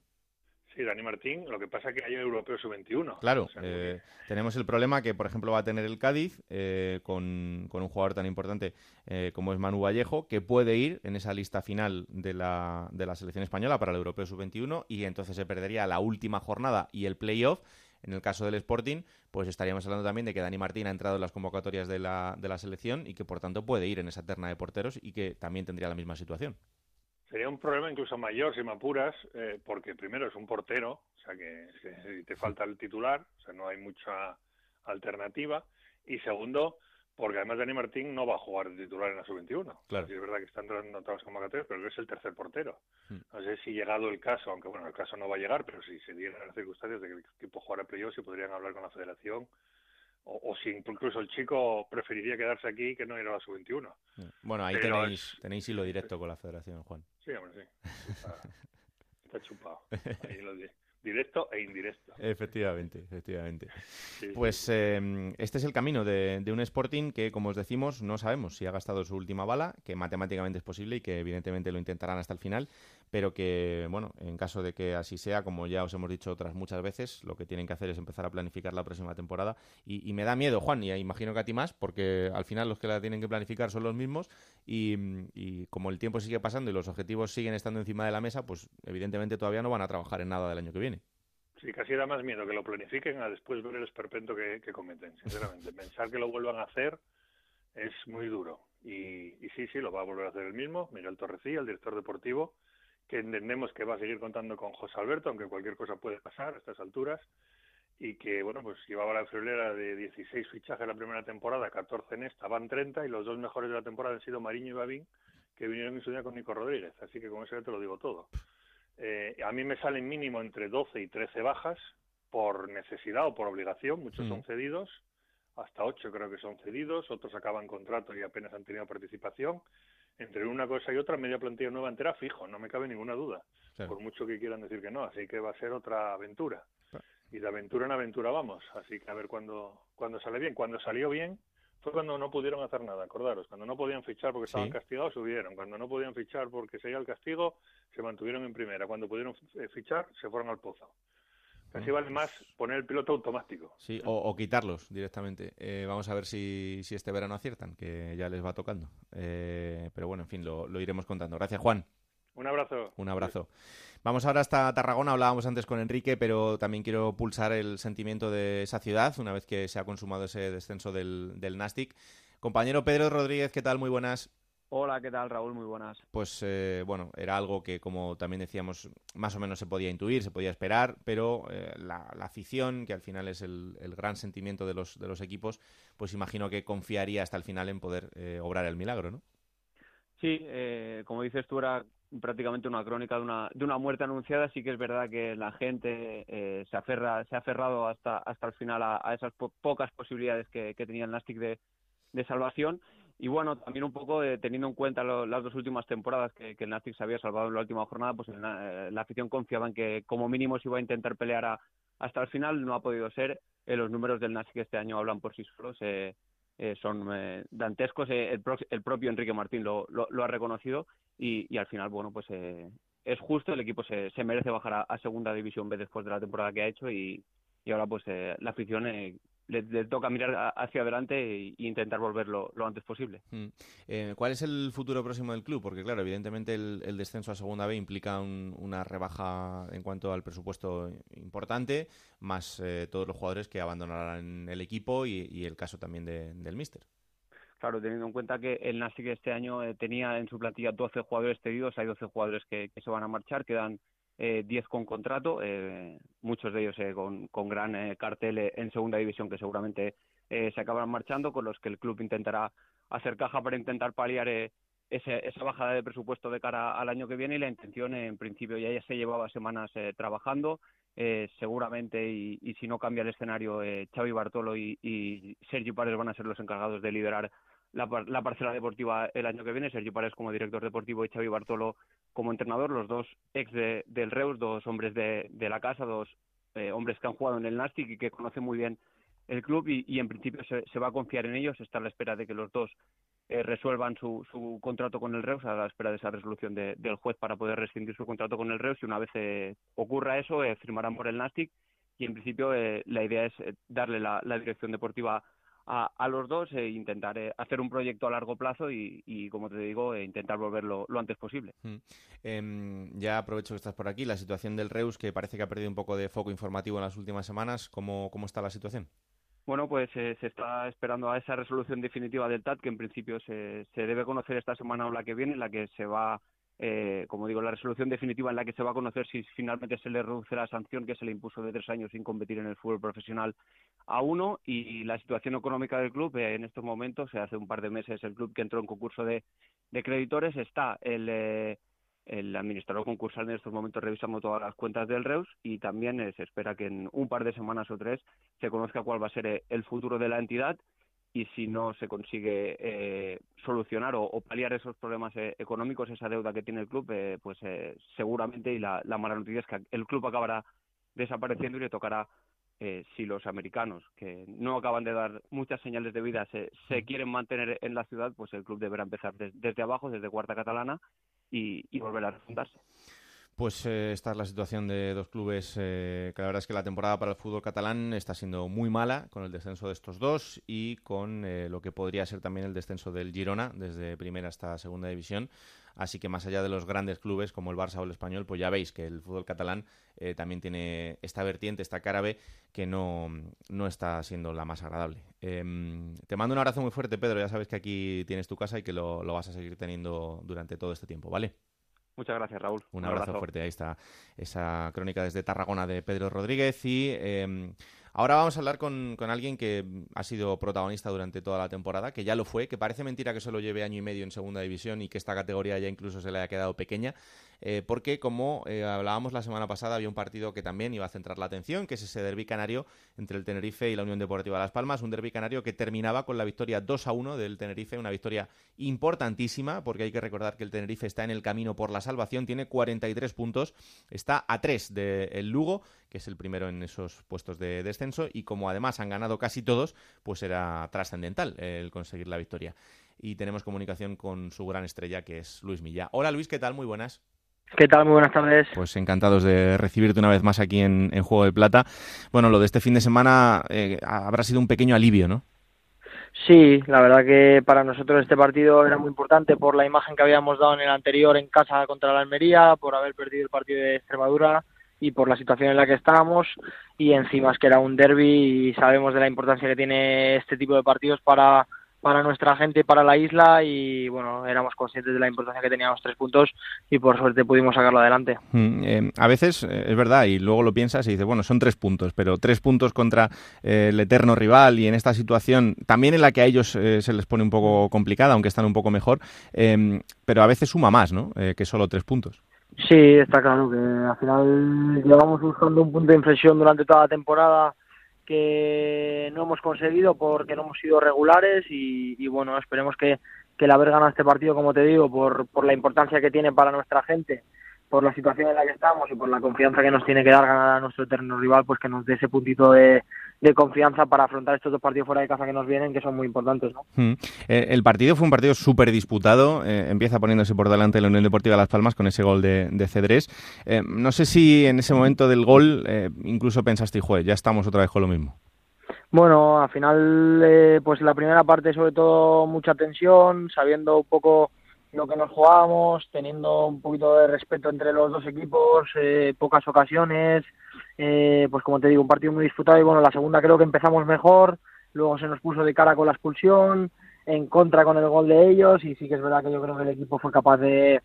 Sí, Dani Martín, lo que pasa es que hay un europeo sub-21. Claro, eh, tenemos el problema que, por ejemplo, va a tener el Cádiz eh, con, con, un jugador tan importante eh, como es Manu Vallejo, que puede ir en esa lista final de la, de la selección española para el europeo sub-21 y entonces se perdería la última jornada y el playoff. En el caso del Sporting, pues estaríamos hablando también de que Dani Martín ha entrado en las convocatorias de la, de la selección y que, por tanto, puede ir en esa terna de porteros y que también tendría la misma situación. Sería un problema incluso mayor si me apuras, eh, porque primero es un portero, o sea que, te falta el titular, o sea no hay mucha alternativa, y segundo, porque además Dani Martín no va a jugar de titular en la sub-21. Claro. es verdad que está entrando en todas las convocatorias, pero él es el tercer portero. Hmm. No sé si llegado el caso, aunque bueno, el caso no va a llegar, pero si se dieran las circunstancias de que el equipo jugara playoff, si podrían hablar con la federación o, si incluso el chico preferiría quedarse aquí que no ir a la sub-21. Bueno, ahí tenéis, tenéis hilo directo con la federación, Juan. Sí, hombre, sí. Está, chupado. Ahí lo directo e indirecto. Efectivamente, efectivamente. pues em, este es el camino de, un Sporting que, como os decimos, no sabemos si ha gastado su última bala, que matemáticamente es posible y que evidentemente lo intentarán hasta el final, pero que, bueno, en caso de que así sea, como ya os hemos dicho otras muchas veces, lo que tienen que hacer es empezar a planificar la próxima temporada. Y, me da miedo, Juan, y imagino que a ti más, porque al final los que la tienen que planificar son los mismos y, y como el tiempo sigue pasando y los objetivos siguen estando encima de la mesa, pues evidentemente todavía no van a trabajar en nada del año que viene. Sí, casi da más miedo que lo planifiquen a después ver el esperpento que, cometen, sinceramente. Pensar que lo vuelvan a hacer es muy duro. Y, sí, sí, lo va a volver a hacer el mismo, Miguel Torrecilla, el director deportivo, que entendemos que va a seguir contando con José Alberto, aunque cualquier cosa puede pasar a estas alturas, y que, bueno, pues llevaba la friolera de 16 fichajes la primera temporada, 14 en esta, van 30, y los dos mejores de la temporada han sido Mariño y Babín, que vinieron en su día con Nico Rodríguez. Así que con eso ya te lo digo todo. Eh, a mí me salen mínimo entre 12 y 13 bajas por necesidad o por obligación, muchos son cedidos, hasta 8 creo que son cedidos, otros acaban contrato y apenas han tenido participación. Entre una cosa y otra, media plantilla nueva entera fijo, no me cabe ninguna duda, por mucho que quieran decir que no, así que va a ser otra aventura. Y de aventura en aventura vamos, así que a ver cuándo, cuando sale bien. Cuando salió bien, fue cuando no pudieron hacer nada, acordaros, cuando no podían fichar porque estaban castigados, subieron, cuando no podían fichar porque seguía el castigo, se mantuvieron en primera, cuando pudieron eh, fichar, se fueron al pozo. Casi vale más poner el piloto automático. Sí, o, quitarlos directamente. Eh, vamos a ver si, si, este verano aciertan, que ya les va tocando. Eh, pero bueno, en fin, lo, lo iremos contando. Gracias, Juan. Un abrazo. Un abrazo. Vamos ahora hasta Tarragona, hablábamos antes con Enrique, pero también quiero pulsar el sentimiento de esa ciudad una vez que se ha consumado ese descenso del, del Nastic. Compañero Pedro Rodríguez, ¿qué tal? Muy buenas. Hola, ¿qué tal Raúl? Muy buenas. Pues eh, bueno, era algo que como también decíamos, más o menos se podía intuir, se podía esperar, pero eh, la, afición, que al final es el, gran sentimiento de los, de los equipos, pues imagino que confiaría hasta el final en poder eh, obrar el milagro, ¿no? Sí, como dices tú, era prácticamente una crónica de una, de una muerte anunciada. Sí que es verdad que la gente eh, se, aferra, se ha aferrado hasta, hasta el final a, esas pocas posibilidades que, tenía el Nastic de, de salvación. Y bueno, también un poco teniendo en cuenta las dos últimas temporadas que, el Nastic se había salvado en la última jornada, pues eh, la afición confiaba en que como mínimo se iba a intentar pelear hasta el final. No ha podido ser. Eh, los números del Nastic este año hablan por sí solos. son dantescos. El, el, propio Enrique Martín lo, lo ha reconocido y, al final, bueno, pues eh, es justo, el equipo se, se merece bajar a, segunda división B después de la temporada que ha hecho y, y ahora pues eh, la afición le, toca mirar hacia adelante e, intentar volverlo lo antes posible. Mm. Eh, ¿Cuál es el futuro próximo del club? Porque, claro, evidentemente el, descenso a Segunda B implica una rebaja en cuanto al presupuesto importante, más eh, todos los jugadores que abandonarán el equipo y, el caso también del Míster. Claro, teniendo en cuenta que el Nasi este año eh, tenía en su plantilla 12 jugadores cedidos, hay 12 jugadores que, se van a marchar, quedan eh, 10 con contrato, eh, muchos de ellos eh, con, con, gran eh, cartel en segunda división que seguramente se acabarán marchando, con los que el club intentará hacer caja para intentar paliar esa bajada de presupuesto de cara al año que viene. Y la intención en principio ya, ya se llevaba semanas trabajando, seguramente y, si no cambia el escenario, Xavi Bartolo y, y Sergio Párez van a ser los encargados de liderar la, la, parcela deportiva el año que viene, Sergio Párez como director deportivo y Xavi Bartolo como entrenador, los dos ex de, del Reus, dos hombres de, de la casa, dos eh, hombres que han jugado en el Nastic y que conocen muy bien el club y, en principio se, va a confiar en ellos, está a la espera de que los dos eh, resuelvan su, su, contrato con el Reus, a la espera de esa resolución de, del juez para poder rescindir su contrato con el Reus y una vez eh, ocurra eso firmarán por el Nastic y en principio la idea es darle la, la dirección deportiva a, los dos e intentar eh, hacer un proyecto a largo plazo y, como te digo, eh, intentar volverlo lo antes posible. Mm. Em, ya aprovecho que estás por aquí. La situación del Reus, que parece que ha perdido un poco de foco informativo en las últimas semanas, ¿cómo, cómo está la situación? Bueno, pues se está esperando a esa resolución definitiva del TAT, que en principio se, se debe conocer esta semana o la que viene, en la que se va eh, como digo, la resolución definitiva en la que se va a conocer si finalmente se le reduce la sanción que se le impuso de tres años sin competir en el fútbol profesional a uno y la situación económica del club eh, en estos momentos, hace un par de meses el club que entró en concurso de, de creditores está el, eh, el administrador concursal en estos momentos revisando todas las cuentas del Reus y también eh, se espera que en un par de semanas o tres se conozca cuál va a ser el futuro de la entidad y si no se consigue eh, solucionar o, paliar esos problemas eh, económicos, esa deuda que tiene el club, eh, pues seguramente y la, mala noticia es que el club acabará desapareciendo y le tocará si los americanos, que no acaban de dar muchas señales de vida, se, se quieren mantener en la ciudad, pues el club deberá empezar desde abajo, desde Cuarta Catalana, y, y volver a refundarse. Pues eh, esta es la situación de dos clubes eh, que la verdad es que la temporada para el fútbol catalán está siendo muy mala con el descenso de estos dos y con eh, lo que podría ser también el descenso del Girona desde primera hasta segunda división. Así que más allá de los grandes clubes como el Barça o el Español, pues ya veis que el fútbol catalán también tiene esta vertiente, esta cara que no, no está siendo la más agradable. Em, te mando un abrazo muy fuerte, Pedro. Ya sabes que aquí tienes tu casa y que lo, lo vas a seguir teniendo durante todo este tiempo, ¿vale? Muchas gracias, Raúl. Un, abrazo, fuerte. Ahí está esa crónica desde Tarragona de Pedro Rodríguez. Y eh, ahora vamos a hablar con, con, alguien que ha sido protagonista durante toda la temporada, que ya lo fue, que parece mentira que solo lleve año y medio en segunda división y que esta categoría ya incluso se le haya quedado pequeña. Eh, porque como eh, hablábamos la semana pasada, había un partido que también iba a centrar la atención, que es ese derby canario entre el Tenerife y la Unión Deportiva Las Palmas, un derby canario que terminaba con la victoria 2 a 1 del Tenerife, una victoria importantísima, porque hay que recordar que el Tenerife está en el camino por la salvación, tiene 43 puntos, está a 3 del Lugo, que es el primero en esos puestos de descenso, y como además han ganado casi todos, pues era trascendental el conseguir la victoria. Y tenemos comunicación con su gran estrella, que es Luis Milla. Hola Luis, ¿qué tal? Muy buenas. ¿Qué tal? Muy buenas tardes. Pues encantados de recibirte una vez más aquí en, Juego de Plata. Bueno, lo de este fin de semana eh, habrá sido un pequeño alivio, ¿no? Sí, la verdad que para nosotros este partido era muy importante por la imagen que habíamos dado en el anterior en casa contra la Almería, por haber perdido el partido de Extremadura y por la situación en la que estábamos y encima es que era un derby y sabemos de la importancia que tiene este tipo de partidos para para nuestra gente y para la isla y bueno, éramos conscientes de la importancia que teníamos tres puntos y por suerte pudimos sacarlo adelante. Mm, eh, a veces eh, es verdad y luego lo piensas y dices, bueno, son tres puntos, pero tres puntos contra eh, el eterno rival y en esta situación también en la que a ellos se les pone un poco complicada, aunque están un poco mejor, pero a veces suma más, ¿no? que solo tres puntos. Sí, está claro que al final llevamos buscando un punto de inflexión durante toda la temporada que no hemos conseguido porque no hemos sido regulares y, bueno, esperemos que, que el haber ganado este partido, como te digo, por, por la importancia que tiene para nuestra gente, por la situación en la que estamos y por la confianza que nos tiene que dar ganar a nuestro eterno rival, pues que nos dé ese puntito de, de confianza para afrontar estos dos partidos fuera de casa que nos vienen, que son muy importantes. ¿no? Mm. Eh, el partido fue un partido súper disputado, eh, empieza poniéndose por delante la Unión Deportiva Las Palmas con ese gol de, de Cedrés. Eh, no sé si en ese momento del gol incluso pensaste, joder, ya estamos otra vez con lo mismo. Bueno, al final, eh, pues la primera parte sobre todo mucha tensión, sabiendo un poco lo que nos jugábamos, teniendo un poquito de respeto entre los dos equipos, eh, pocas ocasiones, eh, pues como te digo, un partido muy disputado y bueno, la segunda creo que empezamos mejor, luego se nos puso de cara con la expulsión, en contra con el gol de ellos y sí que es verdad que yo creo que el equipo fue capaz de,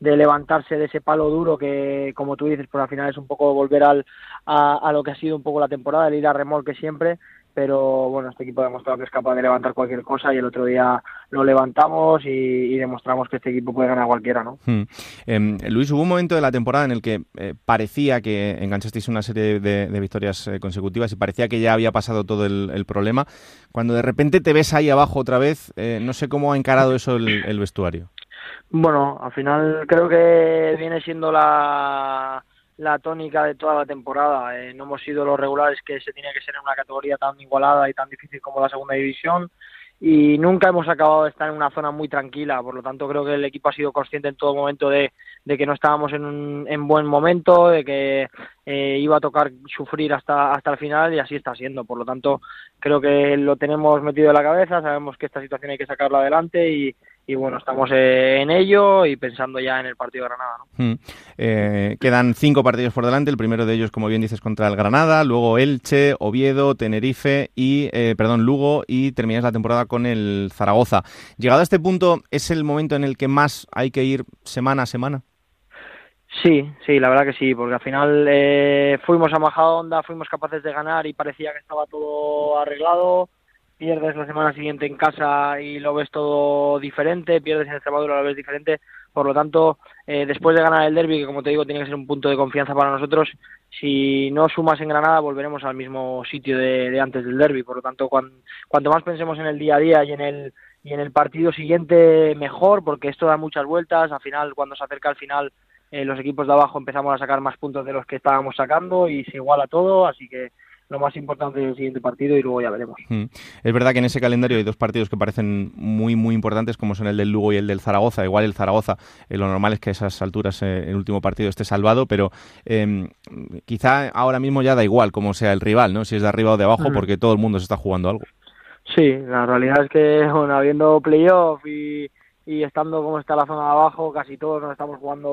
de levantarse de ese palo duro que, como tú dices, pues al final es un poco volver al, a, a lo que ha sido un poco la temporada, el ir a remolque siempre pero bueno, este equipo ha demostrado que es capaz de levantar cualquier cosa y el otro día lo levantamos y, demostramos que este equipo puede ganar cualquiera, ¿no? Hmm. Em, Luis, hubo un momento de la temporada en el que eh, parecía que enganchasteis una serie de, victorias eh, consecutivas y parecía que ya había pasado todo el, problema. Cuando de repente te ves ahí abajo otra vez, eh, no sé cómo ha encarado eso el vestuario. Bueno, al final creo que viene siendo la la tónica de toda la temporada. Eh, no hemos sido los regulares que se tenía que ser en una categoría tan igualada y tan difícil como la segunda división y nunca hemos acabado de estar en una zona muy tranquila. Por lo tanto, creo que el equipo ha sido consciente en todo momento de, que no estábamos en, un, en buen momento, de que eh, iba a tocar sufrir hasta, hasta el final y así está siendo. Por lo tanto, creo que lo tenemos metido en la cabeza, sabemos que esta situación hay que sacarla adelante y, y bueno, estamos eh, en ello y pensando ya en el partido de Granada. Hmm. Eh, quedan cinco partidos por delante, el primero de ellos, como bien dices, contra el Granada, luego Elche, Oviedo, Tenerife y, eh, perdón, Lugo y terminas la temporada con el Zaragoza. Llegado a este punto, ¿es el momento en el que más hay que ir semana a semana? Sí, sí, la verdad que sí, porque al final fuimos a Majadahonda, fuimos capaces de ganar y parecía que estaba todo arreglado pierdes la semana siguiente en casa y lo ves todo diferente, pierdes en Extremadura lo ves diferente, por lo tanto, eh, después de ganar el derby, que como te digo tiene que ser un punto de confianza para nosotros, si no sumas en Granada volveremos al mismo sitio de, antes del derby, por lo tanto, cuanto más pensemos en el día a día y en el y en el partido siguiente mejor, porque esto da muchas vueltas, al final cuando se acerca al final eh, los equipos de abajo empezamos a sacar más puntos de los que estábamos sacando y se iguala todo, así que lo más importante es el siguiente partido y luego ya veremos. Hmm. Es verdad que en ese calendario hay dos partidos que parecen muy, muy importantes, como son el del Lugo y el del Zaragoza. Igual el Zaragoza, eh, lo normal es que a esas alturas eh, el último partido esté salvado, pero em, quizá ahora mismo ya da igual cómo sea el rival, ¿no? Si es de arriba o de abajo, porque todo el mundo se está jugando algo. Sí, la realidad es que, bueno, habiendo playoff y, y estando como está la zona de abajo, casi todos nos estamos jugando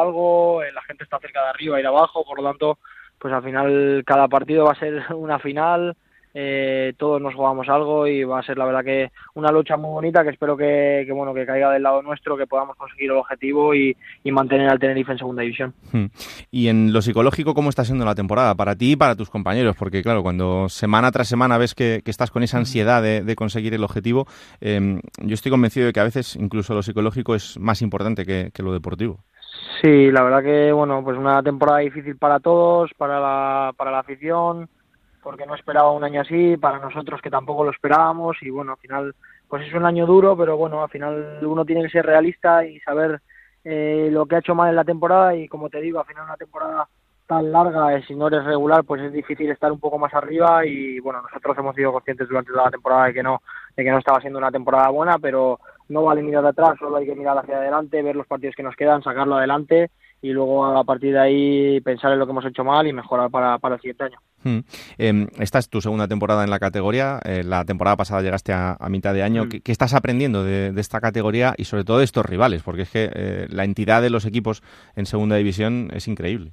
algo, eh, la gente está cerca de arriba y de abajo, por lo tanto pues al final cada partido va a ser una final, eh, todos nos jugamos algo y va a ser la verdad que una lucha muy bonita que espero que, bueno que caiga del lado nuestro, que podamos conseguir el objetivo y, mantener al Tenerife en segunda división. Hmm. Y en lo psicológico, ¿cómo está siendo la temporada para ti y para tus compañeros? Porque claro, cuando semana tras semana ves que, estás con esa ansiedad de, conseguir el objetivo, em, yo estoy convencido de que a veces incluso lo psicológico es más importante que lo deportivo. Sí, la verdad que, bueno, pues una temporada difícil para todos, para la, para la afición, porque no esperaba un año así, para nosotros que tampoco lo esperábamos y bueno, al final pues es un año duro, pero bueno, al final uno tiene que ser realista y saber eh, lo que ha hecho mal en la temporada y como te digo, al final una temporada tan larga, eh, si no eres regular, pues es difícil estar un poco más arriba y bueno, nosotros hemos sido conscientes durante toda la temporada de que no, de que no estaba siendo una temporada buena, pero no vale mirar atrás, solo hay que mirar hacia adelante, ver los partidos que nos quedan, sacarlo adelante y luego a partir de ahí pensar en lo que hemos hecho mal y mejorar para, para el siguiente año. Hmm. Em, esta es tu segunda temporada en la categoría. Eh, la temporada pasada llegaste a, mitad de año. Hmm. ¿Qué, estás aprendiendo de, esta categoría y sobre todo de estos rivales? Porque es que eh, la entidad de los equipos en segunda división es increíble.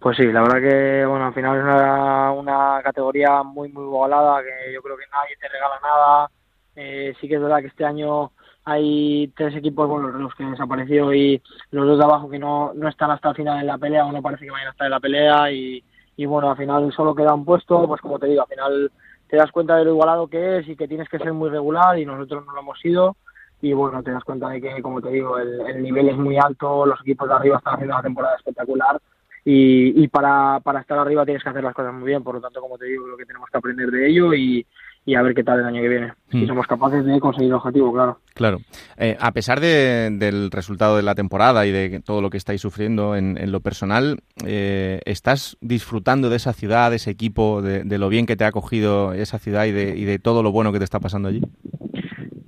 Pues sí, la verdad que bueno, al final es una, una categoría muy muy igualada que yo creo que nadie te regala nada eh, sí que es verdad que este año hay tres equipos, bueno, los que han desaparecido y los dos de abajo que no, no están hasta el final en la pelea o no parece que vayan a estar en la pelea y, y bueno, al final solo queda un puesto, pues como te digo, al final te das cuenta de lo igualado que es y que tienes que ser muy regular y nosotros no lo hemos sido y bueno, te das cuenta de que, como te digo, el, el nivel es muy alto, los equipos de arriba están haciendo una temporada espectacular y, y para, para estar arriba tienes que hacer las cosas muy bien, por lo tanto, como te digo, lo que tenemos que aprender de ello y, y a ver qué tal el año que viene. Si hmm. somos capaces de conseguir el objetivo, claro. Claro. Eh, a pesar de, del resultado de la temporada y de todo lo que estáis sufriendo en, lo personal, eh, ¿estás disfrutando de esa ciudad, de ese equipo, de, lo bien que te ha acogido esa ciudad y de, y de todo lo bueno que te está pasando allí?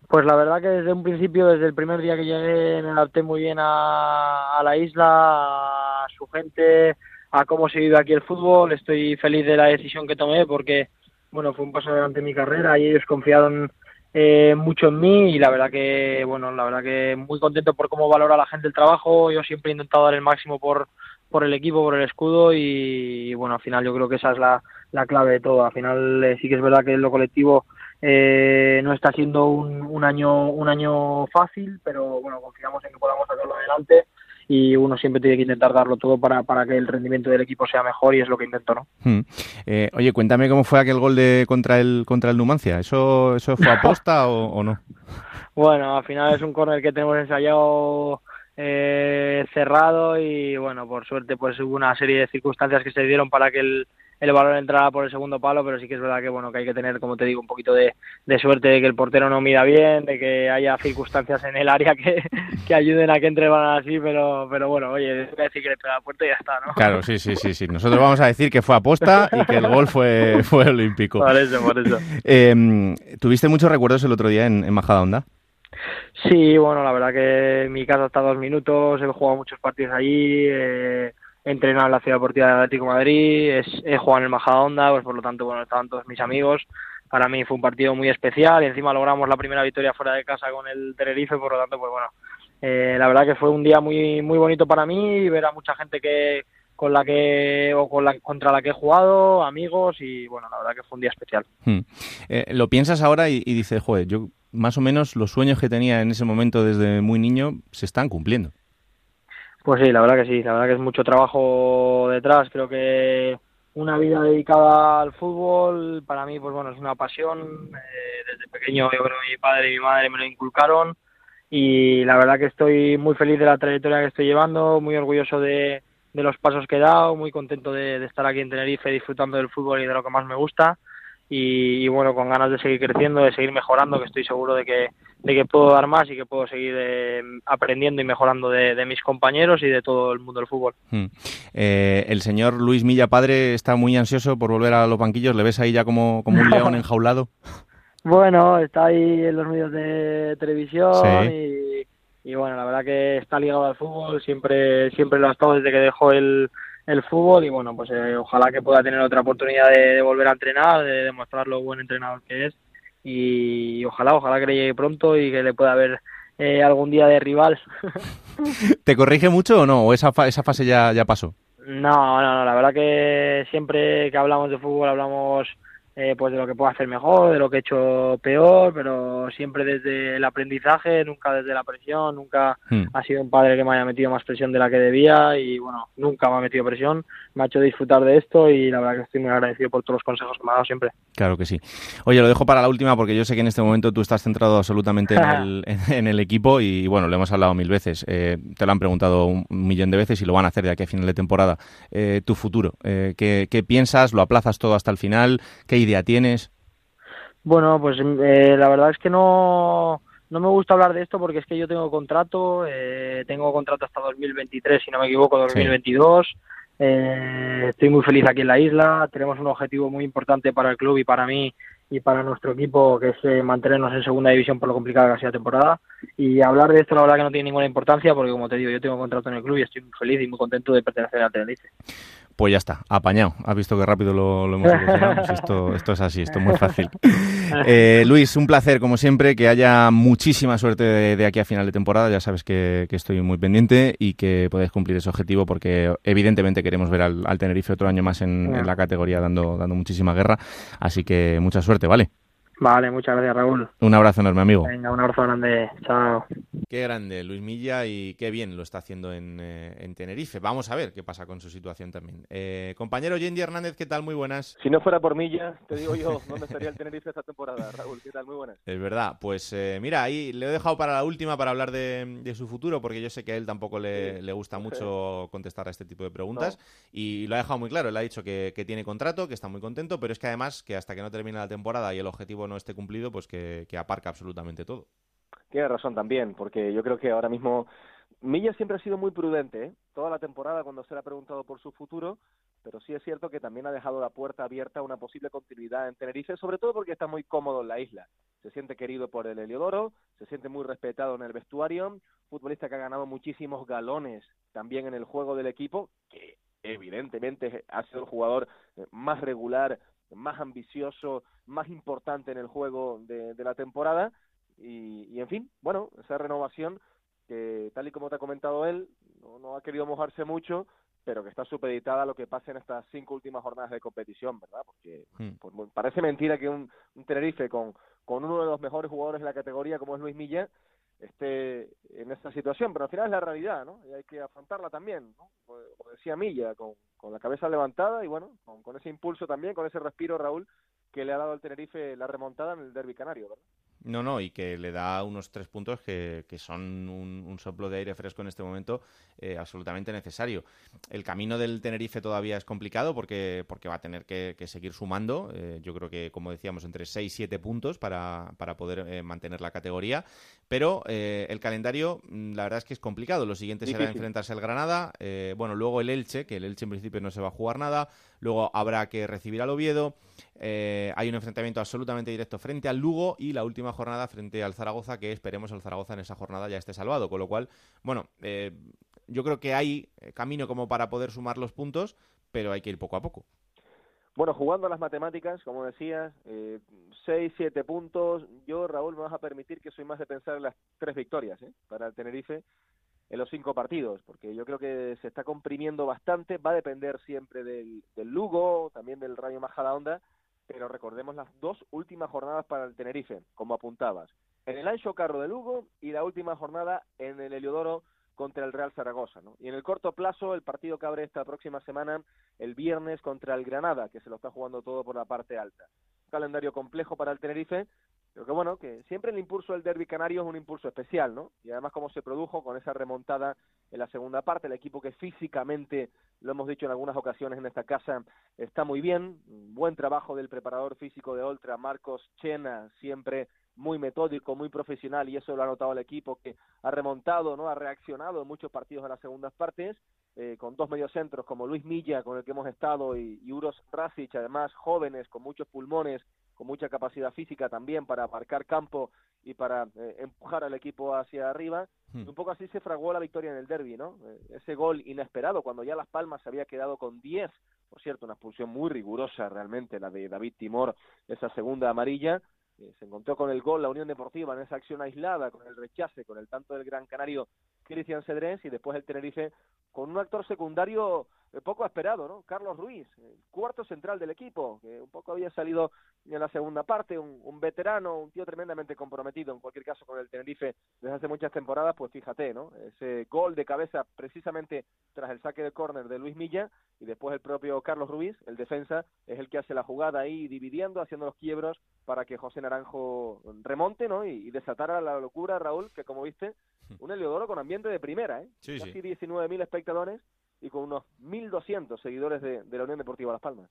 Pues la verdad que desde un principio, desde el primer día que llegué, me adapté muy bien a, a la isla, a su gente, a cómo se vive aquí el fútbol. Estoy feliz de la decisión que tomé porque bueno, fue un paso adelante en mi carrera y ellos confiaron eh, mucho en mí y la verdad que, bueno, la verdad que muy contento por cómo valora la gente el trabajo. Yo siempre he intentado dar el máximo por, por el equipo, por el escudo y, bueno, al final yo creo que esa es la, la clave de todo. Al final eh, sí que es verdad que lo colectivo eh, no está siendo un, un, año un año fácil, pero bueno, confiamos en que podamos sacarlo adelante y uno siempre tiene que intentar darlo todo para, para que el rendimiento del equipo sea mejor y es lo que intento, ¿no? Hmm. Eh, oye, cuéntame cómo fue aquel gol de contra el contra el Numancia. ¿Eso, eso fue aposta o, o, no? Bueno, al final es un córner que tenemos ensayado eh, cerrado y bueno, por suerte pues hubo una serie de circunstancias que se dieron para que el, el balón entraba por el segundo palo, pero sí que es verdad que bueno que hay que tener, como te digo, un poquito de, de suerte de que el portero no mida bien, de que haya circunstancias en el área que, que ayuden a que entre el balón así, pero, pero bueno, oye, tengo que decir que le pega la puerta y ya está, ¿no? Claro, sí, sí, sí, sí. Nosotros vamos a decir que fue aposta y que el gol fue, fue olímpico. Por eso, por eso. Eh, ¿Tuviste muchos recuerdos el otro día en, en Majadahonda? Sí, bueno, la verdad que mi casa está dos minutos, he jugado muchos partidos allí, eh, he entrenado en la Ciudad Deportiva de Atlético Madrid, es, he jugado en el Majadahonda, pues por lo tanto, bueno, estaban todos mis amigos. Para mí fue un partido muy especial y encima logramos la primera victoria fuera de casa con el Tenerife, por lo tanto, pues bueno, eh, la verdad que fue un día muy muy bonito para mí ver a mucha gente que con la que o con la, contra la que he jugado, amigos y bueno, la verdad que fue un día especial. Hmm. Eh, lo piensas ahora y, y dices, joder, yo más o menos los sueños que tenía en ese momento desde muy niño se están cumpliendo. Pues sí, la verdad que sí, la verdad que es mucho trabajo detrás, creo que una vida dedicada al fútbol para mí pues bueno es una pasión. Eh, desde pequeño mi padre y mi madre me lo inculcaron y la verdad que estoy muy feliz de la trayectoria que estoy llevando muy orgulloso de, de los pasos que he dado muy contento de, estar aquí en Tenerife disfrutando del fútbol y de lo que más me gusta y, y, bueno, con ganas de seguir creciendo, de seguir mejorando, que estoy seguro de que, de que puedo dar más y que puedo seguir eh, aprendiendo y mejorando de, de, mis compañeros y de todo el mundo del fútbol. Hmm. Eh, el señor Luis Milla, padre, está muy ansioso por volver a los banquillos. ¿Le ves ahí ya como, como un león enjaulado? Bueno, está ahí en los medios de televisión sí. y, y, bueno, la verdad que está ligado al fútbol, siempre, siempre lo ha estado desde que dejó el el fútbol y bueno, pues eh, ojalá que pueda tener otra oportunidad de, de, volver a entrenar, de demostrar lo buen entrenador que es y, y ojalá, ojalá que le llegue pronto y que le pueda ver eh, algún día de rival. ¿Te corrige mucho o no? ¿O esa, fa esa fase ya, ya pasó? No, no, no, la verdad que siempre que hablamos de fútbol hablamos eh, pues de lo que puedo hacer mejor, de lo que he hecho peor, pero siempre desde el aprendizaje, nunca desde la presión, nunca hmm. ha sido un padre que me haya metido más presión de la que debía y bueno, nunca me ha metido presión, me ha hecho disfrutar de esto y la verdad que estoy muy agradecido por todos los consejos que me ha dado siempre. Claro que sí. Oye, lo dejo para la última porque yo sé que en este momento tú estás centrado absolutamente en el, en el equipo y bueno, lo hemos hablado mil veces, eh, te lo han preguntado un millón de veces y lo van a hacer de aquí a final de temporada. Eh, tu futuro, eh, ¿qué, ¿qué piensas? ¿Lo aplazas todo hasta el final? ¿Qué idea tienes? Bueno, pues eh, la verdad es que no, no me gusta hablar de esto porque es que yo tengo contrato, eh, tengo contrato hasta 2023, si no me equivoco, 2022. Sí. Eh, estoy muy feliz aquí en la isla, tenemos un objetivo muy importante para el club y para mí y para nuestro equipo, que es eh, mantenernos en segunda división por lo complicada que ha sido la temporada. Y hablar de esto, la verdad que no tiene ninguna importancia, porque como te digo, yo tengo contrato en el club y estoy muy feliz y muy contento de pertenecer al Tenerife. Pues ya está, apañado. Has visto que rápido lo, lo hemos solucionado. Pues esto, esto es así, esto es muy fácil. Eh, Luis, un placer, como siempre, que haya muchísima suerte de, de aquí a final de temporada. Ya sabes que, que, estoy muy pendiente y que podáis cumplir ese objetivo, porque evidentemente queremos ver al, al Tenerife otro año más en, en la categoría dando, dando muchísima guerra. Así que mucha suerte, ¿vale? Vale, muchas gracias, Raúl. Un abrazo enorme, amigo. Venga, un abrazo grande. Chao. Qué grande, Luis Milla, y qué bien lo está haciendo en, eh, en Tenerife. Vamos a ver qué pasa con su situación también. Eh, compañero Yendi Hernández, ¿qué tal? Muy buenas. Si no fuera por Milla, te digo yo, ¿dónde estaría el Tenerife esta temporada, Raúl? ¿Qué tal? Muy buenas. Es verdad. Pues eh, mira, ahí le he dejado para la última para hablar de, de su futuro, porque yo sé que a él tampoco le, sí. le gusta mucho contestar a este tipo de preguntas. No. Y lo ha dejado muy claro. Él ha dicho que, que tiene contrato, que está muy contento, pero es que además que hasta que no termine la temporada y el objetivo no esté cumplido, pues que, aparca absolutamente todo. Tiene razón también, porque yo creo que ahora mismo Milla siempre ha sido muy prudente, ¿eh? toda la temporada cuando se le ha preguntado por su futuro, pero sí es cierto que también ha dejado la puerta abierta a una posible continuidad en Tenerife, sobre todo porque está muy cómodo en la isla. Se siente querido por el Heliodoro, se siente muy respetado en el vestuario, futbolista que ha ganado muchísimos galones también en el juego del equipo, que evidentemente ha sido el jugador más regular más ambicioso, más importante en el juego de, la temporada. Y, y, en fin, bueno, esa renovación que tal y como te ha comentado él, no, no ha querido mojarse mucho, pero que está supeditada a lo que pase en estas cinco últimas jornadas de competición, ¿verdad? Porque hmm. pues, parece mentira que un, Tenerife con, con uno de los mejores jugadores de la categoría como es Luis Milla esté en esta situación, pero al final es la realidad, ¿no? Y hay que afrontarla también, ¿no? Como decía Milla, con, con la cabeza levantada y bueno, con, con ese impulso también, con ese respiro, Raúl, que le ha dado al Tenerife la remontada en el derby canario, ¿verdad? No, no, y que le da unos tres puntos que, son un, soplo de aire fresco en este momento eh, absolutamente necesario. El camino del Tenerife todavía es complicado porque, porque va a tener que, seguir sumando. Eh, yo creo que, como decíamos, entre 6 y 7 puntos para, para poder eh, mantener la categoría. Pero el calendario, mm, la verdad es que es complicado. Lo siguiente será enfrentarse al Granada. bueno, luego el Elche, que el Elche en principio no se va a jugar nada. Luego habrá que recibir al Oviedo. hay un enfrentamiento absolutamente directo frente al Lugo y la última jornada frente al Zaragoza, que esperemos el Zaragoza en esa jornada ya esté salvado. Con lo cual, bueno, eh, yo creo que hay eh, camino como para poder sumar los puntos, pero hay que ir poco a poco. Bueno, jugando a las matemáticas, como decías, eh, seis, siete puntos. Yo, Raúl, me vas a permitir que soy más de pensar en las tres victorias ¿eh? para el Tenerife en los cinco partidos, porque yo creo que se está comprimiendo bastante. Va a depender siempre del, Lugo, también del Rayo Majadahonda, pero recordemos las dos últimas jornadas para el Tenerife, como apuntabas. En el Ancho Carro de Lugo y la última jornada en el Heliodoro contra el Real Zaragoza. Y en el corto plazo, el partido que abre esta próxima semana, el viernes contra el Granada, que se lo está jugando todo por la parte alta. calendario complejo para el Tenerife, pero que bueno, que siempre el impulso del derby canario es un impulso especial, ¿no? Y además como se produjo con esa remontada en la segunda parte, el equipo que físicamente, lo hemos dicho en algunas ocasiones en esta casa, está muy bien, buen trabajo del preparador físico de Ultra, Marcos Chena, siempre muy metódico, muy profesional, y eso lo ha notado el equipo que ha remontado, ¿no? Ha reaccionado en muchos partidos de las segundas partes, eh, con dos mediocentros como Luis Milla, con el que hemos estado, y, y Uros Rasic, además jóvenes, con muchos pulmones, con mucha capacidad física también para marcar campo y para eh, empujar al equipo hacia arriba. Hmm. un poco así se fraguó la victoria en el derby, ¿no? Eh, ese gol inesperado cuando ya Las Palmas se había quedado con 10, por cierto, una expulsión muy rigurosa realmente la de David Timor, esa segunda amarilla. Eh, se encontró con el gol la Unión Deportiva en esa acción aislada, con el rechace, con el tanto del Gran Canario Cristian Cedrés y después el Tenerife con un actor secundario eh, poco esperado, ¿no? Carlos Ruiz, cuarto central del equipo, que un poco había salido en la segunda parte, un, veterano, un tío tremendamente comprometido, en cualquier caso con el Tenerife desde hace muchas temporadas, pues fíjate, ¿no? Ese gol de cabeza precisamente tras el saque de córner de Luis Milla y después el propio Carlos Ruiz, el defensa, es el que hace la jugada ahí dividiendo, haciendo los quiebros para que José Naranjo remonte, ¿no? Y, desatara la locura, Raúl, que como viste, un Heliodoro con ambiente de primera, ¿eh? Sí, Casi 19.000 espectadores y con unos 1.200 seguidores de, de, la Unión Deportiva Las Palmas.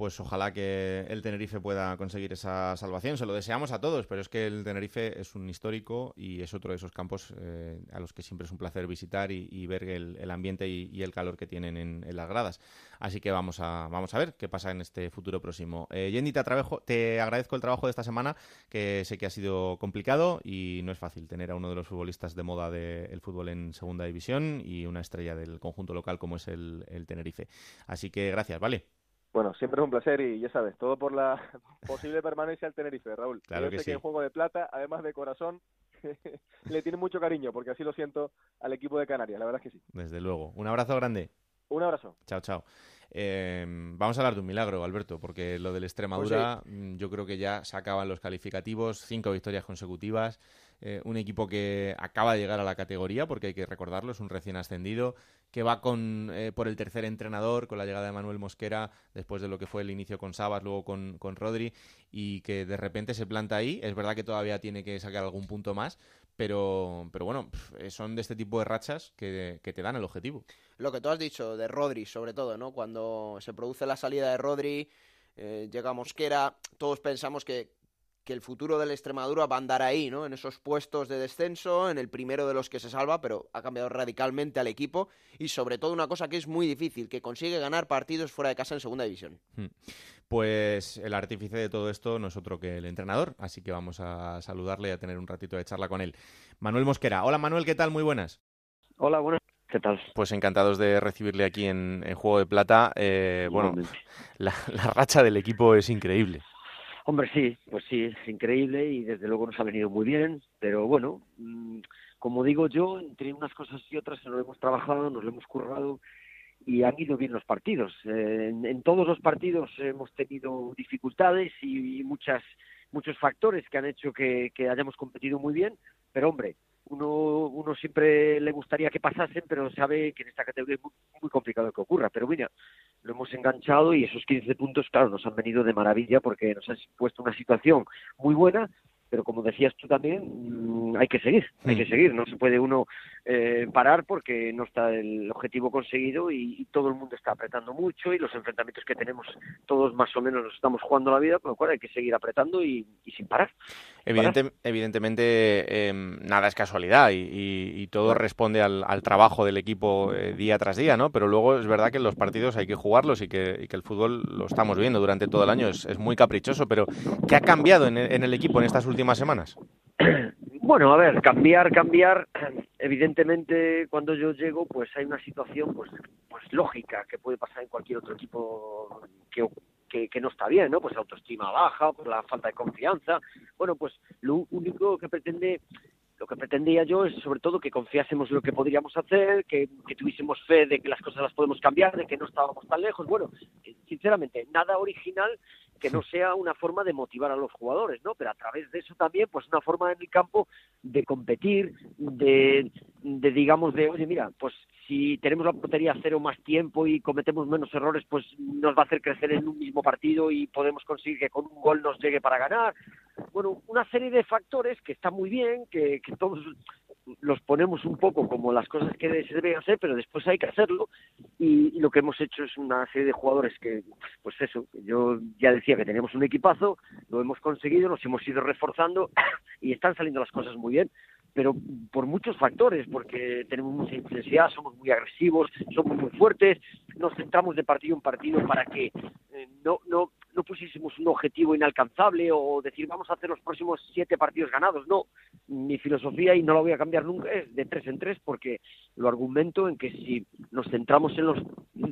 Pues ojalá que el Tenerife pueda conseguir esa salvación. Se lo deseamos a todos, pero es que el Tenerife es un histórico y es otro de esos campos eh, a los que siempre es un placer visitar y, ver el, ambiente y, el calor que tienen en, las gradas. Así que vamos a, vamos a ver qué pasa en este futuro próximo. Eh, Yendi, te, te agradezco el trabajo de esta semana, que sé que ha sido complicado y no es fácil tener a uno de los futbolistas de moda del fútbol en segunda división y una estrella del conjunto local como es el, Tenerife. Así que gracias, ¿vale? Bueno, siempre es un placer y ya sabes, todo por la posible permanencia al Tenerife, Raúl. Claro que sé sí. que en Juego de Plata, además de corazón, le tiene mucho cariño, porque así lo siento al equipo de Canarias, la verdad es que sí. Desde luego. Un abrazo grande. Un abrazo. Chao, chao. Eh, vamos a hablar de un milagro, Alberto, porque lo del Extremadura, pues mm, yo creo que ya se acaban los calificativos, cinco victorias consecutivas, eh, un equipo que acaba de llegar a la categoría, porque hay que recordarlo, es un recién ascendido, que va con eh, por el tercer entrenador, con la llegada de Manuel Mosquera, después de lo que fue el inicio con Sabas, luego con, con Rodri, y que de repente se planta ahí. Es verdad que todavía tiene que sacar algún punto más, pero, pero bueno, son de este tipo de rachas que, que te dan el objetivo lo que tú has dicho de Rodri, sobre todo, ¿no? Cuando se produce la salida de Rodri, eh, llega Mosquera, todos pensamos que, que el futuro del Extremadura va a andar ahí, ¿no? En esos puestos de descenso, en el primero de los que se salva, pero ha cambiado radicalmente al equipo y sobre todo una cosa que es muy difícil, que consigue ganar partidos fuera de casa en segunda división. Hmm. Pues el artífice de todo esto no es otro que el entrenador, así que vamos a saludarle y a tener un ratito de charla con él. Manuel Mosquera. Hola Manuel, ¿qué tal? Muy buenas. Hola, buenas ¿Qué tal? Pues encantados de recibirle aquí en, Juego de Plata. Eh, bueno, la, racha del equipo es increíble. Hombre, sí, pues sí, es increíble y desde luego nos ha venido muy bien, pero bueno, mm, como digo yo, entre unas cosas y otras nos lo hemos trabajado, nos lo hemos currado y han ido bien los partidos. Eh, en, todos los partidos hemos tenido dificultades y, muchas muchos factores que han hecho que, hayamos competido muy bien, pero hombre, uno, uno siempre le gustaría que pasasen, pero sabe que en esta categoría es muy, complicado que ocurra. Pero mira, lo hemos enganchado y esos 15 puntos, claro, nos han venido de maravilla porque nos han puesto una situación muy buena pero como decías tú también, mm, hay que seguir, hay que seguir, no se puede uno eh, parar porque no está el objetivo conseguido y, todo el mundo está apretando mucho y los enfrentamientos que tenemos todos más o menos nos estamos jugando la vida, con lo cual hay que seguir apretando y, sin parar. Evidentemente em, nada es casualidad y, todo responde al, trabajo del equipo eh, día tras día, ¿no? Pero luego es verdad que los partidos hay que jugarlos y que, el fútbol lo estamos viendo durante todo el año, es, muy caprichoso, pero ¿qué ha cambiado en, en el equipo en estas últimas semanas? Bueno, a ver, cambiar, cambiar. Evidentemente, cuando yo llego, pues hay una situación, pues, pues lógica que puede pasar en cualquier otro equipo que, que, no está bien, ¿no? Pues autoestima baja, por la falta de confianza. Bueno, pues lo único que pretende lo que pretendía yo es sobre todo que confiásemos en lo que podríamos hacer, que, que, tuviésemos fe de que las cosas las podemos cambiar, de que no estábamos tan lejos. Bueno, sinceramente, nada original que no sea una forma de motivar a los jugadores, ¿no? Pero a través de eso también, pues una forma en el campo de competir, de, de digamos, de, oye, mira, pues si tenemos la portería cero más tiempo y cometemos menos errores, pues nos va a hacer crecer en un mismo partido y podemos conseguir que con un gol nos llegue para ganar. Bueno, una serie de factores que está muy bien, que, que todos los ponemos un poco como las cosas que se deben hacer, pero después hay que hacerlo y, lo que hemos hecho es una serie de jugadores que, pues eso, yo ya decía que teníamos un equipazo, lo hemos conseguido, nos hemos ido reforzando y están saliendo las cosas muy bien pero por muchos factores, porque tenemos mucha intensidad, somos muy agresivos, somos muy fuertes, nos centramos de partido en partido para que eh, no, no, no pusiésemos un objetivo inalcanzable o decir vamos a hacer los próximos siete partidos ganados. No, mi filosofía, y no la voy a cambiar nunca, es de tres en tres porque lo argumento en que si nos centramos en los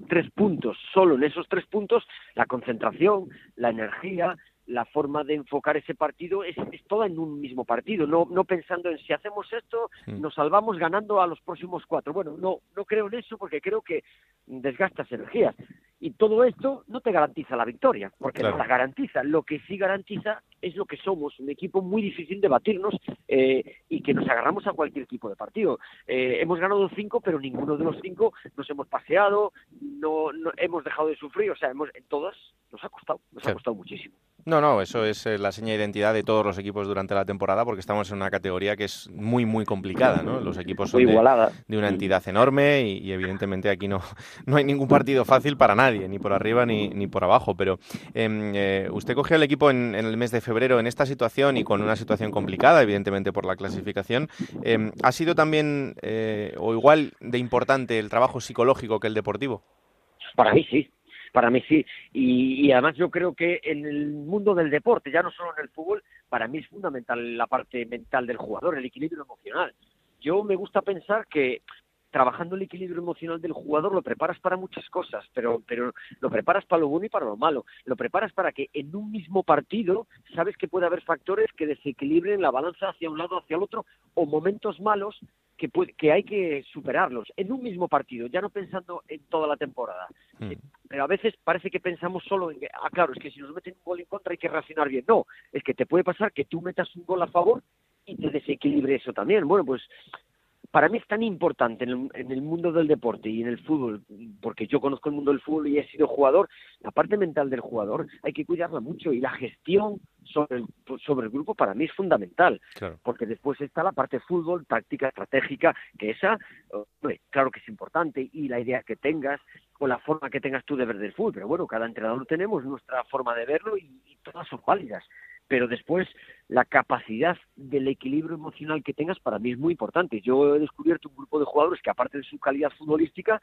tres puntos, solo en esos tres puntos, la concentración, la energía, la forma de enfocar ese partido es, es, toda en un mismo partido, no, no pensando en si hacemos esto, mm. nos salvamos ganando a los próximos cuatro. Bueno, no, no creo en eso porque creo que desgastas energías. Y todo esto no te garantiza la victoria, porque no la garantiza. Lo que sí garantiza es lo que somos, un equipo muy difícil de batirnos eh, y que nos agarramos a cualquier tipo de partido. Eh, hemos ganado cinco, pero ninguno de los cinco nos hemos paseado, no, no hemos dejado de sufrir, o sea, hemos, en todas nos ha costado, nos ha costado muchísimo. No, no, eso es eh, la seña de identidad de todos los equipos durante la temporada porque estamos en una categoría que es muy, muy complicada, ¿no? Los equipos son de, una entidad enorme y, evidentemente aquí no, no hay ningún partido fácil para nadie, ni por arriba ni, ni por abajo, pero em, eh, usted cogió el equipo en, el mes de febrero en esta situación y con una situación complicada, evidentemente por la clasificación. Em, ¿Ha sido también eh, o igual de importante el trabajo psicológico que el deportivo? Para mí sí, para mí sí. Y, además yo creo que en el mundo del deporte, ya no solo en el fútbol, para mí es fundamental la parte mental del jugador, el equilibrio emocional. Yo me gusta pensar que trabajando el equilibrio emocional del jugador lo preparas para muchas cosas, pero, pero lo preparas para lo bueno y para lo malo. Lo preparas para que en un mismo partido sabes que puede haber factores que desequilibren la balanza hacia un lado hacia el otro o momentos malos que, que hay que superarlos en un mismo partido, ya no pensando en toda la temporada. Mm. Eh, pero a veces parece que pensamos solo en que, ah, claro, es que si nos meten un gol en contra hay que reaccionar bien. No, es que te puede pasar que tú metas un gol a favor y te desequilibre eso también. Bueno, pues para mí es tan importante en el, mundo del deporte y en el fútbol, porque yo conozco el mundo del fútbol y he sido jugador, la parte mental del jugador hay que cuidarla mucho y la gestión sobre el, sobre el grupo para mí es fundamental, porque después está la parte de fútbol, táctica, estratégica, que esa, claro que es importante y la idea que tengas o la forma que tengas tú de ver el fútbol, pero bueno, cada entrenador tenemos nuestra forma de verlo y todas son válidas pero después la capacidad del equilibrio emocional que tengas para mí es muy importante. Yo he descubierto un grupo de jugadores que aparte de su calidad futbolística,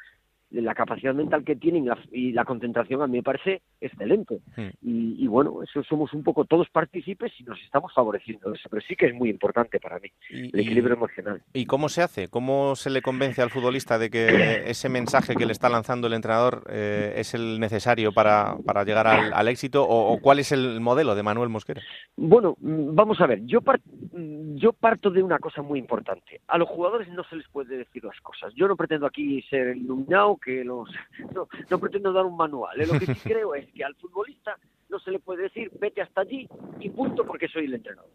la capacidad mental que tienen y la, concentración a mí me parece excelente. Hmm. Y, bueno, eso somos un poco todos partícipes y nos estamos favoreciendo eso, pero sí que es muy importante para mí, el equilibrio emocional. ¿Y cómo se hace? ¿Cómo se le convence al futbolista de que ese mensaje que le está lanzando el entrenador eh, es el necesario para, para llegar al, éxito? O, cuál es el modelo de Manuel Mosquera? Bueno, vamos a ver, yo, mm, yo parto de una cosa muy importante. A los jugadores no se les puede decir las cosas. Yo no pretendo aquí ser iluminado, que los no, no pretendo dar un manual. ¿eh? Lo que sí creo es que al futbolista no se le puede decir vete hasta allí y punto porque soy el entrenador.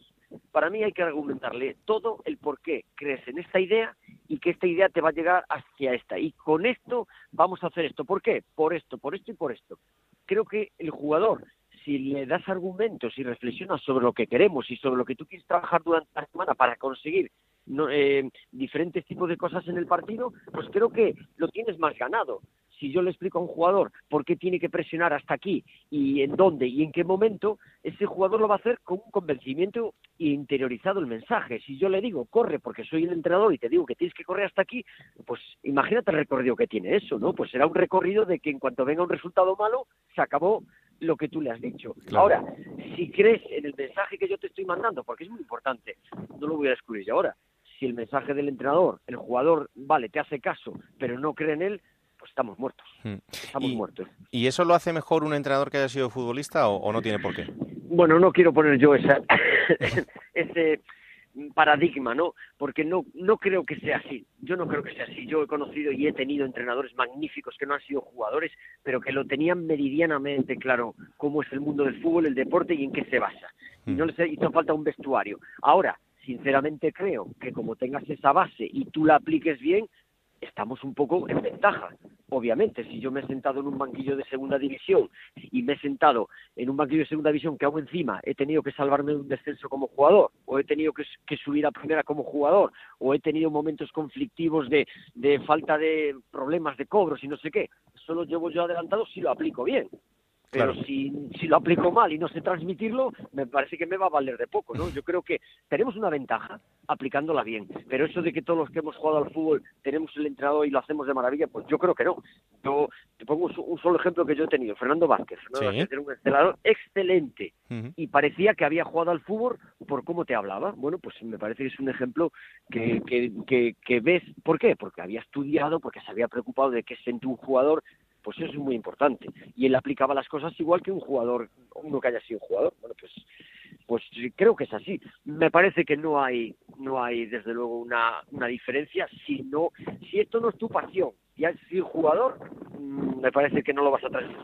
Para mí hay que argumentarle todo el por qué crees en esta idea y que esta idea te va a llegar hacia esta. Y con esto vamos a hacer esto. ¿Por qué? Por esto, por esto y por esto. Creo que el jugador, si le das argumentos y reflexionas sobre lo que queremos y sobre lo que tú quieres trabajar durante la semana para conseguir eh, diferentes tipos de cosas en el partido, pues creo que lo tienes más ganado. Si yo le explico a un jugador por qué tiene que presionar hasta aquí y en dónde y en qué momento, ese jugador lo va a hacer con un convencimiento interiorizado el mensaje. Si yo le digo, corre porque soy el entrenador y te digo que tienes que correr hasta aquí, pues imagínate el recorrido que tiene eso, ¿no? Pues será un recorrido de que en cuanto venga un resultado malo, se acabó lo que tú le has dicho. Ahora, si crees en el mensaje que yo te estoy mandando, porque es muy importante, no lo voy a descubrir yo ahora, si el mensaje del entrenador, el jugador, vale, te hace caso, pero no cree en él, pues estamos muertos. Hmm. Estamos muertos. ¿Y eso lo hace mejor un entrenador que haya sido futbolista o, no tiene por qué? Bueno, no quiero poner yo esa, ese paradigma, ¿no? Porque no, no creo que sea así. Yo no creo que sea así. Yo he conocido y he tenido entrenadores magníficos que no han sido jugadores, pero que lo tenían meridianamente claro cómo es el mundo del fútbol, el deporte y en qué se basa. Y no hmm. les hizo falta un vestuario. Ahora, sinceramente creo que como tengas esa base y tú la apliques bien, estamos un poco en ventaja. Obviamente, si yo me he sentado en un banquillo de segunda división y me he sentado en un banquillo de segunda división que hago encima he tenido que salvarme de un descenso como jugador, o he tenido que, subir a primera como jugador, o he tenido momentos conflictivos de, de falta de problemas de cobros y no sé qué, solo llevo yo adelantado si lo aplico bien. Pero si, si lo aplico mal y no sé transmitirlo, me parece que me va a valer de poco, ¿no? Yo creo que tenemos una ventaja aplicándola bien, pero eso de que todos los que hemos jugado al fútbol tenemos el entrenador y lo hacemos de maravilla, pues yo creo que no. Yo te pongo un solo ejemplo que yo he tenido, Fernando Vázquez. Fernando Vázquez era un entrenador excelente y parecía que había jugado al fútbol por cómo te hablaba. Bueno, pues me parece que es un ejemplo que, que, que, que ves. ¿Por qué? Porque había estudiado, porque se había preocupado de que sentía un jugador pues eso es muy importante. Y él aplicaba las cosas igual que un jugador, uno que haya sido jugador. Bueno, pues, pues creo que es así. Me parece que no hay, no hay desde luego una, una diferencia. Si no, si esto no es tu pasión y has sido jugador, mm, me parece que no lo vas a traer.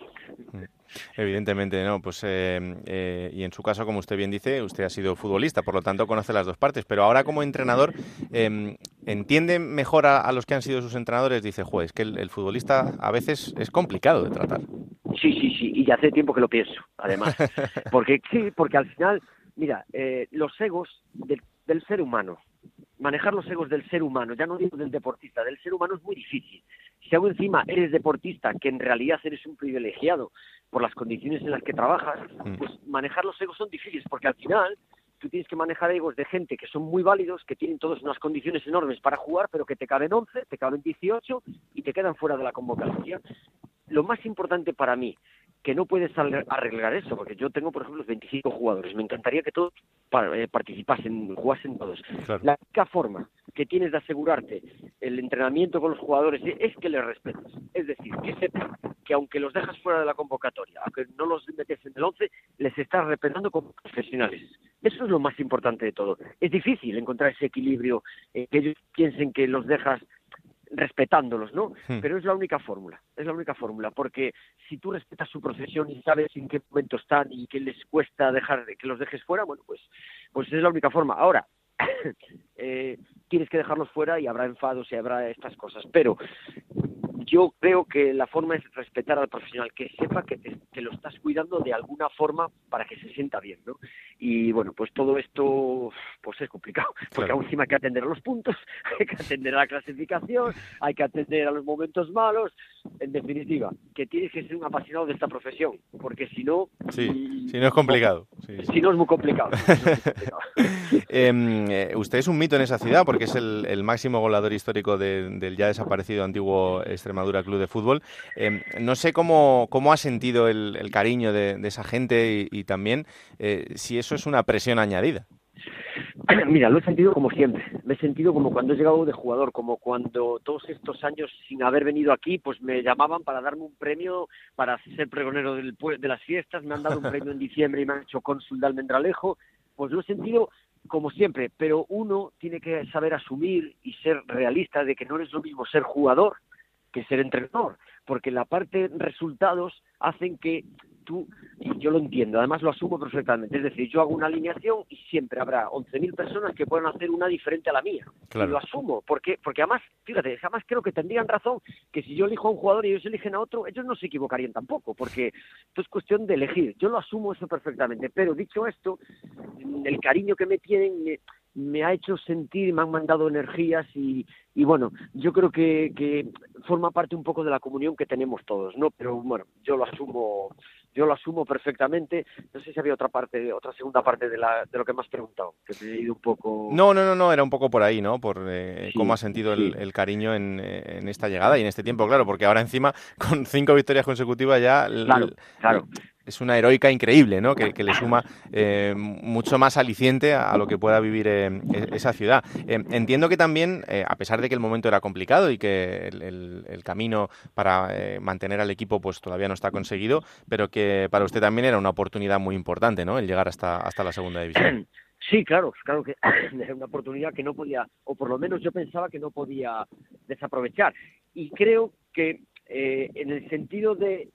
Evidentemente, no. Pues eh, eh, y en su caso, como usted bien dice, usted ha sido futbolista, por lo tanto conoce las dos partes. Pero ahora como entrenador em, entiende mejor a, los que han sido sus entrenadores. Dice, juez, que el, futbolista a veces es complicado de tratar. Sí, sí, sí. Y ya hace tiempo que lo pienso, además, porque sí, porque al final, mira, eh, los egos del ser humano manejar los egos del ser humano, ya no digo del deportista, del ser humano es muy difícil. Si aún encima eres deportista, que en realidad eres un privilegiado por las condiciones en las que trabajas, mm. pues manejar los egos son difíciles, porque al final tú tienes que manejar egos de gente que son muy válidos, que tienen todas unas condiciones enormes para jugar, pero que te caben 11, te caben 18 y te quedan fuera de la convocatoria. Lo más importante para mí que no puedes arreglar eso, porque yo tengo, por ejemplo, 25 jugadores. Me encantaría que todos eh, participasen, jugasen todos. La única forma que tienes de asegurarte el entrenamiento con los jugadores es que les respetes. Es decir, que sepan que aunque los dejas fuera de la convocatoria, aunque no los metes en el 11, les estás respetando como profesionales. Eso es lo más importante de todo. Es difícil encontrar ese equilibrio, que ellos piensen que los dejas respetándolos, ¿no? Hmm. Pero es la única fórmula, es la única fórmula, porque si tú respetas su profesión y sabes en qué momento están y qué les cuesta dejar que los dejes fuera, bueno, pues, pues es la única forma. Ahora, eh, tienes que dejarlos fuera y habrá enfados y habrá estas cosas, pero yo creo que la forma es respetar al profesional, que sepa que, te, lo estás cuidando de alguna forma para que se sienta bien, ¿no? y bueno, pues todo esto pues es complicado, porque aún encima hay que atender a los puntos, hay que atender a la clasificación, hay que atender a los momentos malos, en definitiva, que tienes que ser un apasionado de esta profesión, porque si no... Sí, si no es complicado. Si no es muy complicado. Em, eh, usted es un mito en esa ciudad porque es el, máximo goleador histórico del ya desaparecido antiguo Extremadura Club de Fútbol. Em, no sé cómo, cómo ha sentido el, cariño de, esa gente y, también eh, si eso es una presión añadida. Mira, lo he sentido como siempre. Me he sentido como cuando he llegado de jugador, como cuando todos estos años sin haber venido aquí, pues me llamaban para darme un premio para ser pregonero del, de las fiestas. Me han dado un premio en diciembre y me han hecho cónsul de Almendralejo. Pues lo he sentido como siempre, pero uno tiene que saber asumir y ser realista de que no es lo mismo ser jugador que ser entrenador, porque la parte resultados hacen que tú, y yo lo entiendo, además lo asumo perfectamente, es decir, yo hago una alineación y siempre habrá 11.000 personas que puedan hacer una diferente a la mía. Y lo asumo, porque, porque además, fíjate, jamás creo que tendrían razón que si yo elijo a un jugador y ellos eligen a otro, ellos no se equivocarían tampoco, porque esto es cuestión de elegir. Yo lo asumo eso perfectamente, pero dicho esto, el cariño que me tienen me, ha hecho sentir, me han mandado energías y, y bueno, yo creo que, que forma parte un poco de la comunión que tenemos todos, ¿no? Pero bueno, yo lo asumo yo lo asumo perfectamente. No sé si había otra parte, otra segunda parte de, la, de lo que me has preguntado, que me he ido un poco... No, no, no, no, era un poco por ahí, ¿no? Por eh, cómo ha sentido el, cariño en, en, esta llegada y en este tiempo, claro, porque ahora encima, con cinco victorias consecutivas ya... Claro, claro es una heroica increíble, ¿no? Que, le suma eh, mucho más aliciente a, lo que pueda vivir eh, e-, esa ciudad. Eh, entiendo que también, a pesar de que el momento era complicado y que el, camino para mantener al equipo pues todavía no está conseguido, pero que para usted también era una oportunidad muy importante, ¿no? El llegar hasta, hasta la segunda división. Sí, claro, claro que era una oportunidad que no podía, o por lo menos yo pensaba que no podía desaprovechar. Y creo que eh, en el sentido de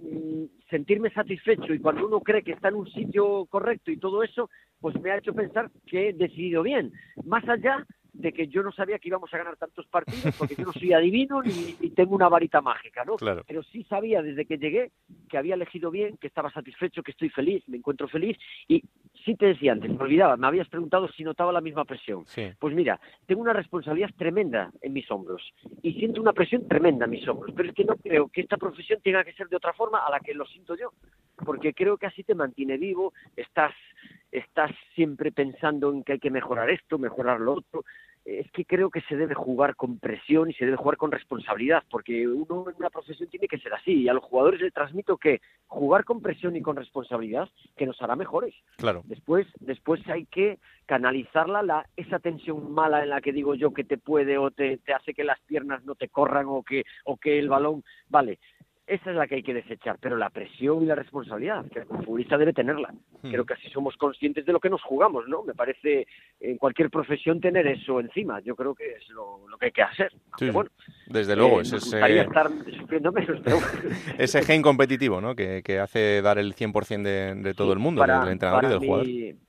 mm, sentirme satisfecho y cuando uno cree que está en un sitio correcto y todo eso, pues me ha hecho pensar que he decidido bien. Más allá de que yo no sabía que íbamos a ganar tantos partidos, porque yo no soy adivino ni, tengo una varita mágica, ¿no? Pero sí sabía desde que llegué que había elegido bien, que estaba satisfecho, que estoy feliz, me encuentro feliz y sí te decía antes, me olvidaba, me habías preguntado si notaba la misma presión. Pues mira, tengo una responsabilidad tremenda en mis hombros y siento una presión tremenda en mis hombros, pero es que no creo que esta profesión tenga que ser de otra forma a la que lo siento yo, porque creo que así te mantiene vivo, estás estás siempre pensando en que hay que mejorar esto, mejorar lo otro. Es que creo que se debe jugar con presión y se debe jugar con responsabilidad, porque uno en una profesión tiene que ser así. Y a los jugadores les transmito que jugar con presión y con responsabilidad que nos hará mejores. Claro. Después, después hay que canalizarla, la, esa tensión mala en la que digo yo que te puede o te, te hace que las piernas no te corran o que, o que el balón, vale, esa es la que hay que desechar, pero la presión y la responsabilidad, que el futbolista debe tenerla. Hmm. Creo que así somos conscientes de lo que nos jugamos, ¿no? Me parece en cualquier profesión tener eso encima. Yo creo que es lo, que hay que hacer. bueno, desde luego, eh, ese, estar ese gen competitivo, ¿no? Que, hace dar el 100% de, de todo el mundo, del entrenador y del jugador.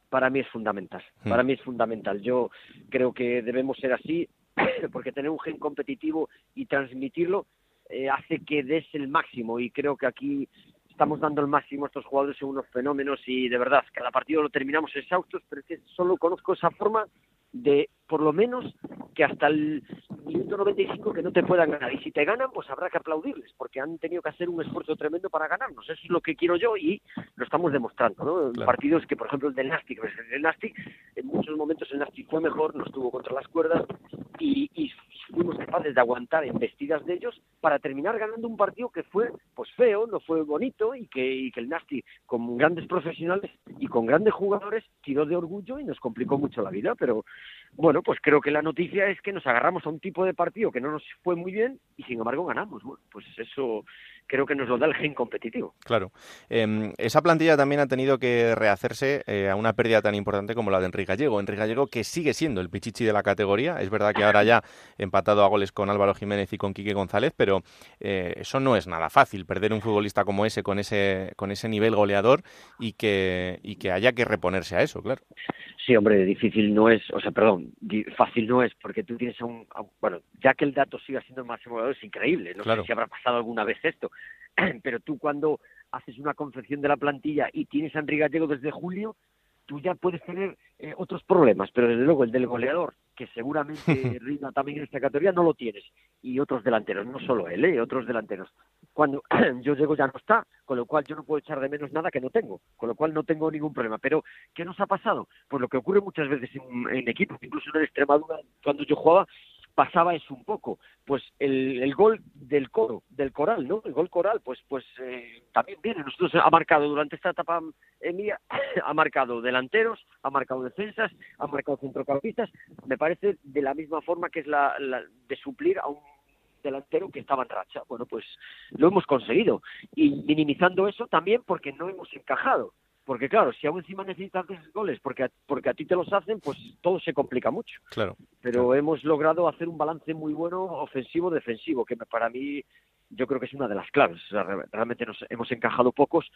Para mí es fundamental. Hmm. Para mí es fundamental. Yo creo que debemos ser así, porque tener un gen competitivo y transmitirlo eh, hace que des el máximo y creo que aquí estamos dando el máximo a estos jugadores en unos fenómenos y de verdad, cada partido lo terminamos exhaustos, pero es que solo conozco esa forma de por lo menos que hasta el minuto 95 que no te puedan ganar. Y si te ganan, pues habrá que aplaudirles, porque han tenido que hacer un esfuerzo tremendo para ganarnos. Eso es lo que quiero yo y lo estamos demostrando. ¿no? Partidos que, por ejemplo, el del Nastic, el Nastic, en muchos momentos el Nastic fue mejor, nos tuvo contra las cuerdas y, y fuimos capaces de aguantar embestidas de ellos para terminar ganando un partido que fue pues feo, no fue bonito y que, y que el Nastic, con grandes profesionales y con grandes jugadores, tiró de orgullo y nos complicó mucho la vida, pero bueno, pues creo que la noticia es que nos agarramos a un tipo de partido que no nos fue muy bien y sin embargo ganamos. Bueno, pues eso creo que nos lo da el gen competitivo. Claro. Em, esa plantilla también ha tenido que rehacerse eh, a una pérdida tan importante como la de Enrique Gallego. Enrique Gallego que sigue siendo el pichichi de la categoría. Es verdad que ahora ya empatado a goles con Álvaro Jiménez y con Quique González, pero eh, eso no es nada fácil, perder un futbolista como ese con ese, con ese nivel goleador y que, y que haya que reponerse a eso, claro. Sí, hombre, difícil no es, o sea, perdón, fácil no es, porque tú tienes un, bueno, ya que el dato siga siendo el máximo es increíble, no sé si habrá pasado alguna vez esto, pero tú cuando haces una confección de la plantilla y tienes a Enrique Gallego desde julio, tú ya puedes tener eh, otros problemas, pero desde luego el del goleador, que seguramente rinda también en esta categoría, no lo tienes. Y otros delanteros, no solo él, ¿eh? otros delanteros. Cuando yo llego ya no está, con lo cual yo no puedo echar de menos nada que no tengo, con lo cual no tengo ningún problema. Pero, ¿qué nos ha pasado? Pues lo que ocurre muchas veces en, en equipos, incluso en el Extremadura, cuando yo jugaba, pasaba eso un poco. Pues el, el, gol del coro, del coral, ¿no? El gol coral, pues, pues eh, también viene. Nosotros ha marcado durante esta etapa mía, ha marcado delanteros, ha marcado defensas, ha marcado centrocampistas. Me parece de la misma forma que es la, la de suplir a un delantero que estaba en racha. Bueno, pues lo hemos conseguido. Y minimizando eso también porque no hemos encajado. Porque claro, si aún encima necesitas goles porque a, porque a ti te los hacen, pues todo se complica mucho. Claro. Pero claro. hemos logrado hacer un balance muy bueno ofensivo-defensivo, que para mí yo creo que es una de las claves. O sea, realmente nos hemos encajado pocos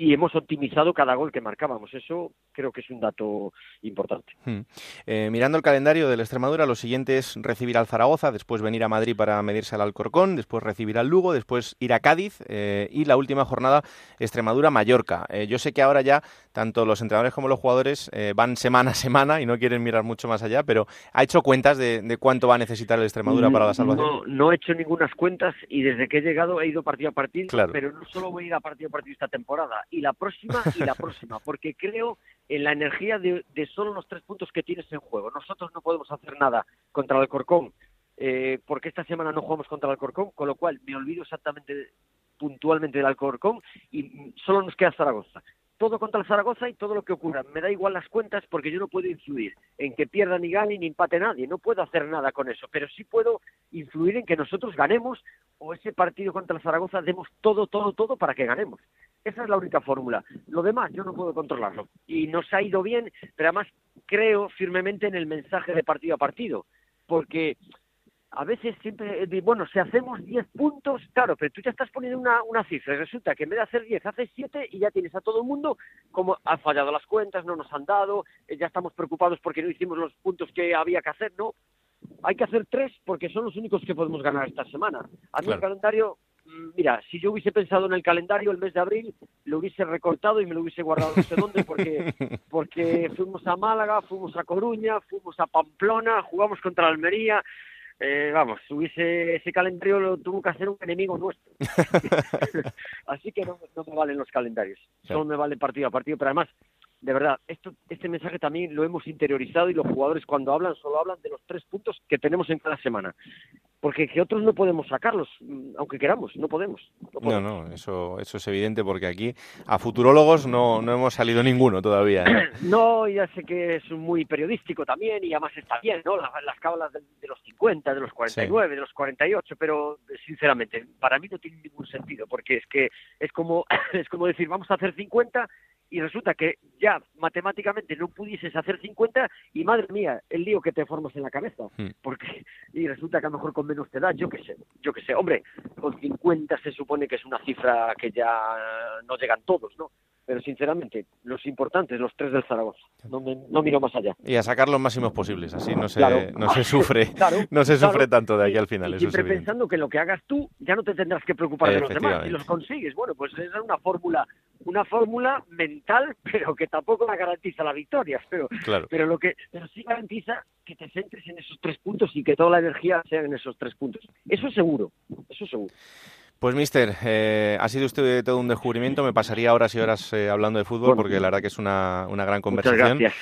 y hemos optimizado cada gol que marcábamos. Eso creo que es un dato importante. Hmm. Eh, mirando el calendario del Extremadura, lo siguiente es recibir al Zaragoza, después venir a Madrid para medirse al Alcorcón, después recibir al Lugo, después ir a Cádiz eh, y la última jornada Extremadura-Mallorca. Eh, yo sé que ahora ya tanto los entrenadores como los jugadores van semana a semana y no quieren mirar mucho más allá, pero ¿ha hecho cuentas de, de cuánto va a necesitar el Extremadura para la salvación? No, no, he hecho ningunas cuentas y desde que he llegado he ido partido a partido, claro. pero no solo voy a ir a partido a partido esta temporada, y la próxima y la próxima, porque creo en la energía de, de, solo los tres puntos que tienes en juego. Nosotros no podemos hacer nada contra el Alcorcón, eh, porque esta semana no jugamos contra el Alcorcón, con lo cual me olvido exactamente puntualmente del Alcorcón y solo nos queda Zaragoza. Todo contra el Zaragoza y todo lo que ocurra. Me da igual las cuentas porque yo no puedo influir en que pierda ni gane ni empate nadie. No puedo hacer nada con eso, pero sí puedo influir en que nosotros ganemos o ese partido contra el Zaragoza demos todo, todo, todo para que ganemos. Esa es la única fórmula. Lo demás yo no puedo controlarlo. Y nos ha ido bien, pero además creo firmemente en el mensaje de partido a partido. Porque a veces siempre, bueno, si hacemos 10 puntos, claro, pero tú ya estás poniendo una, una cifra y resulta que en vez de hacer 10 haces 7 y ya tienes a todo el mundo como han fallado las cuentas, no nos han dado, ya estamos preocupados porque no hicimos los puntos que había que hacer, no. Hay que hacer 3 porque son los únicos que podemos ganar esta semana. A mí claro. el calendario mira, si yo hubiese pensado en el calendario el mes de abril, lo hubiese recortado y me lo hubiese guardado no sé dónde, porque, porque fuimos a Málaga, fuimos a Coruña, fuimos a Pamplona, jugamos contra Almería. Eh, vamos, hubiese ese calendario lo tuvo que hacer un enemigo nuestro. Así que no, no, me valen los calendarios, solo me vale partido a partido, pero además, de verdad, esto, este mensaje también lo hemos interiorizado y los jugadores cuando hablan solo hablan de los tres puntos que tenemos en cada semana porque que otros no podemos sacarlos, aunque queramos, no podemos. No, podemos. no, no eso, eso es evidente porque aquí a futurólogos no, no hemos salido ninguno todavía. ¿eh? No, ya sé que es muy periodístico también y además está bien, ¿no? Las, las cábalas de, de, los 50, de los 49, sí. de los 48, pero sinceramente, para mí no tiene ningún sentido porque es que es como, es como decir, vamos a hacer 50 y resulta que ya matemáticamente no pudieses hacer 50 y madre mía, el lío que te formas en la cabeza, Hmm. mm. porque y resulta que a lo mejor con menos te da, yo qué sé, yo qué sé, hombre, con 50 se supone que es una cifra que ya no llegan todos, ¿no? Pero sinceramente, los importantes, los tres del Zaragoza, no, me, no miro más allá. Y a sacar los máximos posibles, así no se, claro. no se sufre, claro, no se sufre claro. tanto de aquí al final. Y, eso siempre es pensando que lo que hagas tú ya no te tendrás que preocupar de los demás. Si los consigues, bueno, pues esa es una fórmula una fórmula mental, pero que tampoco la garantiza la victoria, pero, claro. pero lo que pero sí garantiza que te centres en esos tres puntos y que toda la energía sea en esos tres puntos. Eso es seguro, eso es seguro. Pues, mister, eh, ha sido usted todo un descubrimiento. Me pasaría horas y horas eh, hablando de fútbol porque la verdad que es una, una gran conversación. Muchas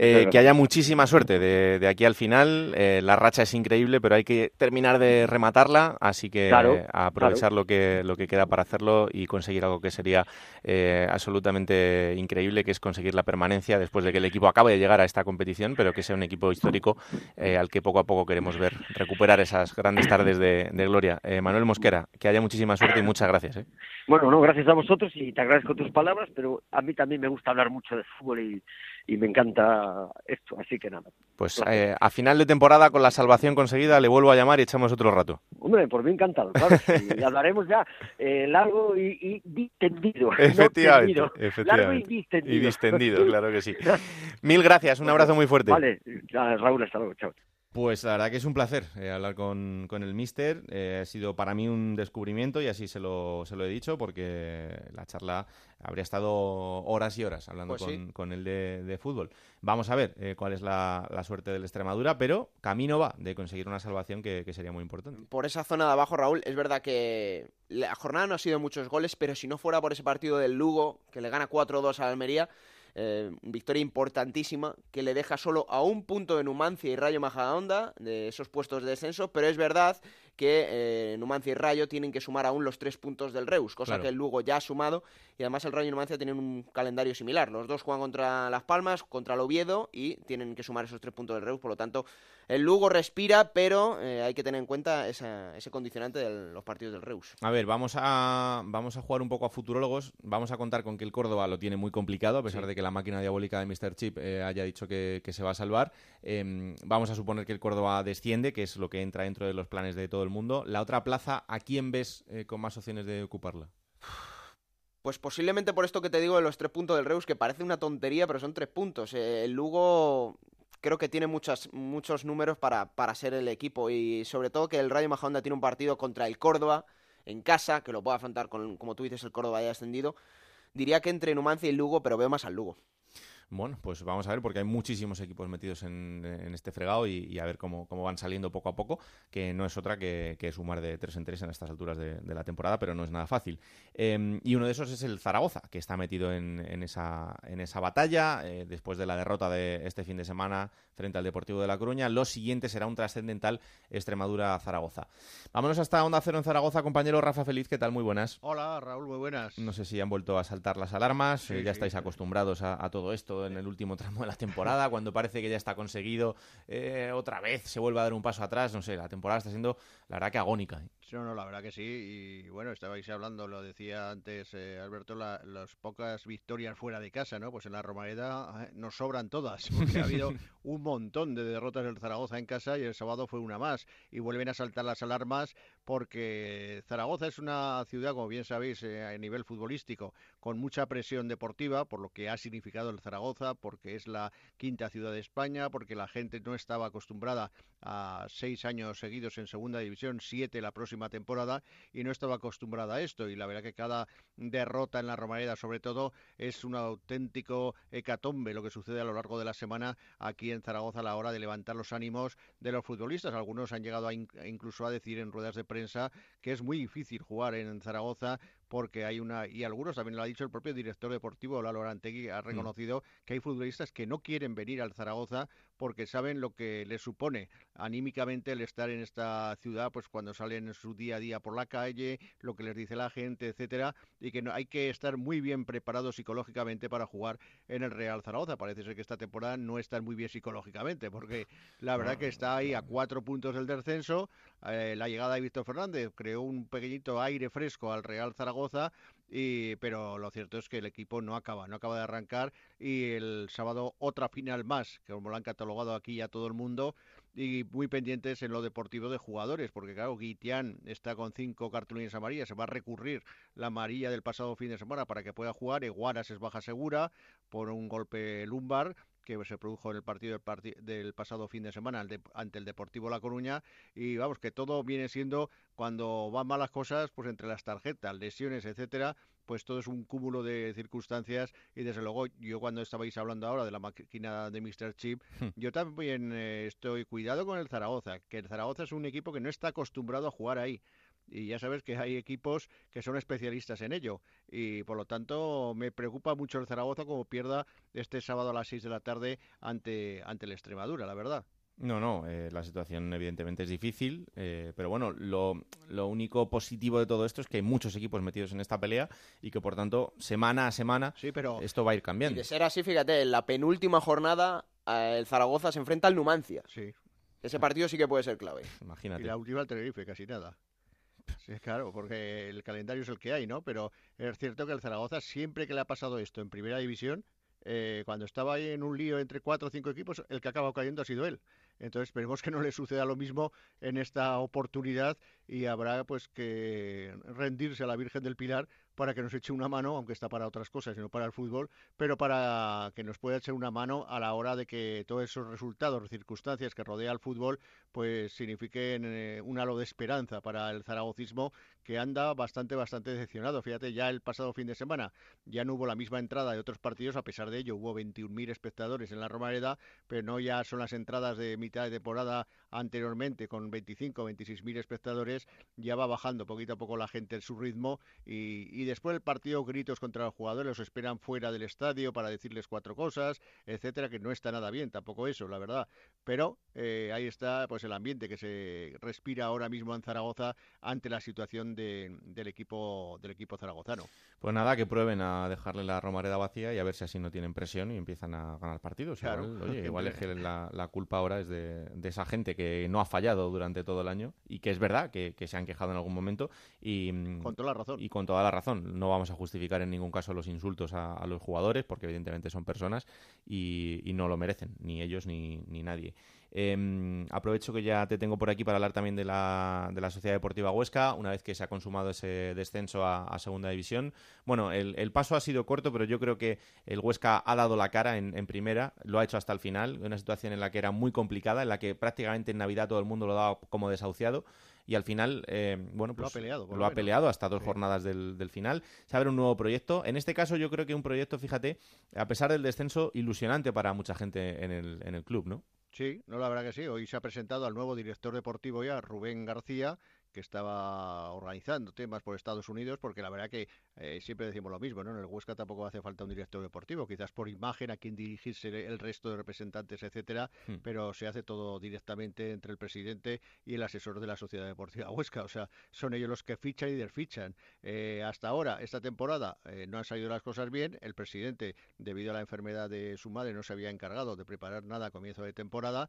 eh, que haya muchísima suerte de, de aquí al final. Eh, la racha es increíble, pero hay que terminar de rematarla. Así que claro, aprovechar claro. lo, que, lo que queda para hacerlo y conseguir algo que sería eh, absolutamente increíble, que es conseguir la permanencia después de que el equipo acabe de llegar a esta competición, pero que sea un equipo histórico eh, al que poco a poco queremos ver recuperar esas grandes tardes de, de gloria. Eh, Manuel Mosquera, que haya muchísima suerte y muchas gracias. ¿eh? Bueno, no, gracias a vosotros y te agradezco tus palabras, pero a mí también me gusta hablar mucho de fútbol y, y me encanta esto, así que nada. Pues eh, a final de temporada, con la salvación conseguida, le vuelvo a llamar y echamos otro rato. Hombre, por mí encantado, claro. y hablaremos ya eh, largo y, y, distendido. Efectivamente, no efectivamente. Largo y distendido. Y distendido, claro que sí. Mil gracias, un abrazo muy fuerte. Vale, Raúl, hasta luego, chao. Pues la verdad que es un placer eh, hablar con, con, el Mister. Eh, ha sido para mí un descubrimiento y así se lo, se lo he dicho porque la charla habría estado horas y horas hablando Pues sí. con, con él de, de fútbol. Vamos a ver eh, cuál es la, la suerte del Extremadura, pero camino va de conseguir una salvación que, que sería muy importante. por esa zona de abajo, Raúl, es verdad que la jornada no ha sido muchos goles, pero si no fuera por ese partido del Lugo, que le gana 4-2 a Almería, eh, victoria importantísima, que le deja solo a un punto de Numancia y Rayo Majadahonda, de esos puestos de descenso, pero es verdad que eh, Numancia y Rayo tienen que sumar aún los tres puntos del Reus, cosa Claro. que el Lugo ya ha sumado, y además el Rayo y Numancia tienen un calendario similar. Los dos juegan contra Las Palmas, contra el Oviedo, y tienen que sumar esos tres puntos del Reus, por lo tanto, el Lugo respira, pero eh, hay que tener en cuenta esa- ese condicionante de los partidos del Reus. A ver, vamos a, vamos a jugar un poco a futurólogos. Vamos a contar con que el Córdoba lo tiene muy complicado, a pesar de que la máquina diabólica de Mr. Chip eh, haya dicho que, que se va a salvar. Em, vamos a suponer que el Córdoba desciende, que es lo que entra dentro de los planes de todo el mundo. La otra plaza, ¿a quién ves eh, con más opciones de ocuparla? Pues posiblemente por esto que te digo de los tres puntos del Reus, que parece una tontería, pero son tres puntos. Eh, el Lugo creo que tiene muchos números para, para ser el equipo y sobre todo que el Rayo Majadahonda tiene un partido contra el Córdoba en casa, que lo puede afrontar con, como tú dices, el Córdoba ya ascendido. Diría que entre Numancia y Lugo, pero veo más al Lugo. Bueno, pues vamos a ver, porque hay muchísimos equipos metidos en, este fregado y, a ver cómo, van saliendo poco a poco, que no es otra que, que sumar de tres en tres en estas alturas de, la temporada, pero no es nada fácil. Eh, y uno de esos es el Zaragoza, que está metido en, en esa, en esa batalla eh, después de la derrota de este fin de semana frente al Deportivo de La Coruña. Lo siguiente será un trascendental Extremadura-Zaragoza. Vámonos hasta Onda Cero en Zaragoza, compañero Rafa Feliz, ¿qué tal? Muy buenas. Hola, Raúl, muy buenas. No sé si han vuelto a saltar las alarmas, Sí, eh, ya sí, estáis sí. acostumbrados a, a todo esto en el último tramo de la temporada, cuando parece que ya está conseguido, eh, otra vez se vuelve a dar un paso atrás, no sé, la temporada está siendo la verdad que agónica. ¿eh? No, no, la verdad que sí. Y bueno, estabais hablando, lo decía antes eh, Alberto, la- las pocas victorias fuera de casa, ¿no? Pues en la Romareda eh, nos sobran todas, porque ha habido un montón de derrotas del Zaragoza en casa y el sábado fue una más. Y vuelven a saltar las alarmas porque Zaragoza es una ciudad, como bien sabéis, eh, a nivel futbolístico, con mucha presión deportiva, por lo que ha significado el Zaragoza, porque es la quinta ciudad de España, porque la gente no estaba acostumbrada a seis años seguidos en segunda división, siete la próxima temporada, y no estaba acostumbrada a esto. Y la verdad que cada derrota en la Romareda, sobre todo, es un auténtico hecatombe lo que sucede a lo largo de la semana aquí en Zaragoza a la hora de levantar los ánimos de los futbolistas. Algunos han llegado a in- incluso a decir en ruedas de prensa que es muy difícil jugar en Zaragoza porque hay una y algunos también lo ha dicho el propio director deportivo Lalo Arantegui ha reconocido que hay futbolistas que no quieren venir al Zaragoza porque saben lo que les supone anímicamente el estar en esta ciudad pues cuando salen en su día a día por la calle lo que les dice la gente etcétera y que no, hay que estar muy bien preparados psicológicamente para jugar en el Real Zaragoza. Parece ser que esta temporada no están muy bien psicológicamente porque la verdad que está ahí a cuatro puntos del descenso eh, la llegada de Víctor Fernández creó un pequeñito aire fresco al Real Zaragoza y, pero lo cierto es que el equipo no acaba, no acaba de arrancar y el sábado otra final más, que como lo han catalogado aquí ya todo el mundo y muy pendientes en lo deportivo de jugadores, porque claro, Guitián está con cinco cartulinas amarillas, se va a recurrir la amarilla del pasado fin de semana para que pueda jugar, Iguaras es baja segura por un golpe lumbar que se produjo en el partido del, del pasado fin de semana de- ante el Deportivo La Coruña y vamos que todo viene siendo cuando van malas cosas pues entre las tarjetas, lesiones, etcétera, pues todo es un cúmulo de circunstancias y desde luego yo cuando estabais hablando ahora de la máquina de Mr. Chip, Hmm. yo también eh, estoy cuidado con el Zaragoza, que el Zaragoza es un equipo que no está acostumbrado a jugar ahí. Y ya sabes que hay equipos que son especialistas en ello. Y por lo tanto me preocupa mucho el Zaragoza como pierda este sábado a las 6 de la tarde ante, ante el Extremadura, la verdad. No, no, eh, la situación evidentemente es difícil, eh, pero bueno, lo, lo único positivo de todo esto es que hay muchos equipos metidos en esta pelea y que por tanto, semana a semana, esto va a ir Y cambiando. de ser así, fíjate, en la penúltima jornada eh, el Zaragoza se enfrenta al Numancia. Sí. Ese partido sí que puede ser clave. Imagínate. Y la última al Tenerife, casi nada. Claro, porque el calendario es el que hay, ¿no? Pero es cierto que el Zaragoza, siempre que le ha pasado esto en primera división, eh, cuando estaba ahí en un lío entre cuatro o cinco equipos, el que ha acabado cayendo ha sido él. Entonces esperemos que no le suceda lo mismo en esta oportunidad y habrá pues que rendirse a la Virgen del Pilar para que nos eche una mano, aunque está para otras cosas y no para el fútbol, pero para que nos pueda echar una mano a la hora de que todos esos resultados, circunstancias que rodea al fútbol, pues signifiquen eh, un halo de esperanza para el zaragocismo que anda bastante, bastante decepcionado. Fíjate, ya el pasado fin de semana ya no hubo la misma entrada de otros partidos, a pesar de ello hubo 21.000 espectadores en la Romareda, pero no ya son las entradas de mitad de temporada anteriormente con 25, 26.000 espectadores, ya va bajando poquito a poco la gente en su ritmo y después del partido gritos contra los jugadores, los esperan fuera del estadio para decirles cuatro cosas, etcétera, que no está nada bien, tampoco eso, la verdad. Pero eh, ahí está pues el ambiente que se respira ahora mismo en Zaragoza ante la situación del equipo del equipo zaragozano. Pues nada, que prueben a dejarle la Romareda vacía y a ver si así no tienen presión y empiezan a ganar partidos. igual, oye, igual es que la, culpa ahora es de, esa gente que no ha fallado durante todo el año y que es verdad que, se han quejado en algún momento y con toda la razón. Y con toda la razón no vamos a justificar en ningún caso los insultos a, los jugadores, porque evidentemente son personas y, no lo merecen, ni ellos ni, nadie. Em, aprovecho que ya te tengo por aquí para hablar también de la, de la Sociedad Deportiva Huesca, una vez que se ha consumado ese descenso a, Segunda División. Bueno, el, paso ha sido corto, pero yo creo que el Huesca ha dado la cara en, en, primera, lo ha hecho hasta el final, una situación en la que era muy complicada, en la que prácticamente en Navidad todo el mundo lo daba como desahuciado y al final, eh, bueno, pues lo ha peleado, lo ha peleado hasta dos jornadas del, del, final. Se abre un nuevo proyecto. En este caso, yo creo que un proyecto, fíjate, a pesar del descenso, ilusionante para mucha gente en el, en el club, ¿no? Sí, no, la verdad que sí. Hoy se ha presentado al nuevo director deportivo ya, Rubén García, que estaba organizando temas por Estados Unidos, porque la verdad que eh, siempre decimos lo mismo, ¿no? En el Huesca tampoco hace falta un director deportivo, quizás por imagen a quien dirigirse el resto de representantes, etcétera, hmm. pero se hace todo directamente entre el presidente y el asesor de la Sociedad Deportiva Huesca, o sea, son ellos los que fichan y desfichan. Eh, hasta ahora, esta temporada, eh, no han salido las cosas bien, el presidente, debido a la enfermedad de su madre, no se había encargado de preparar nada a comienzo de temporada,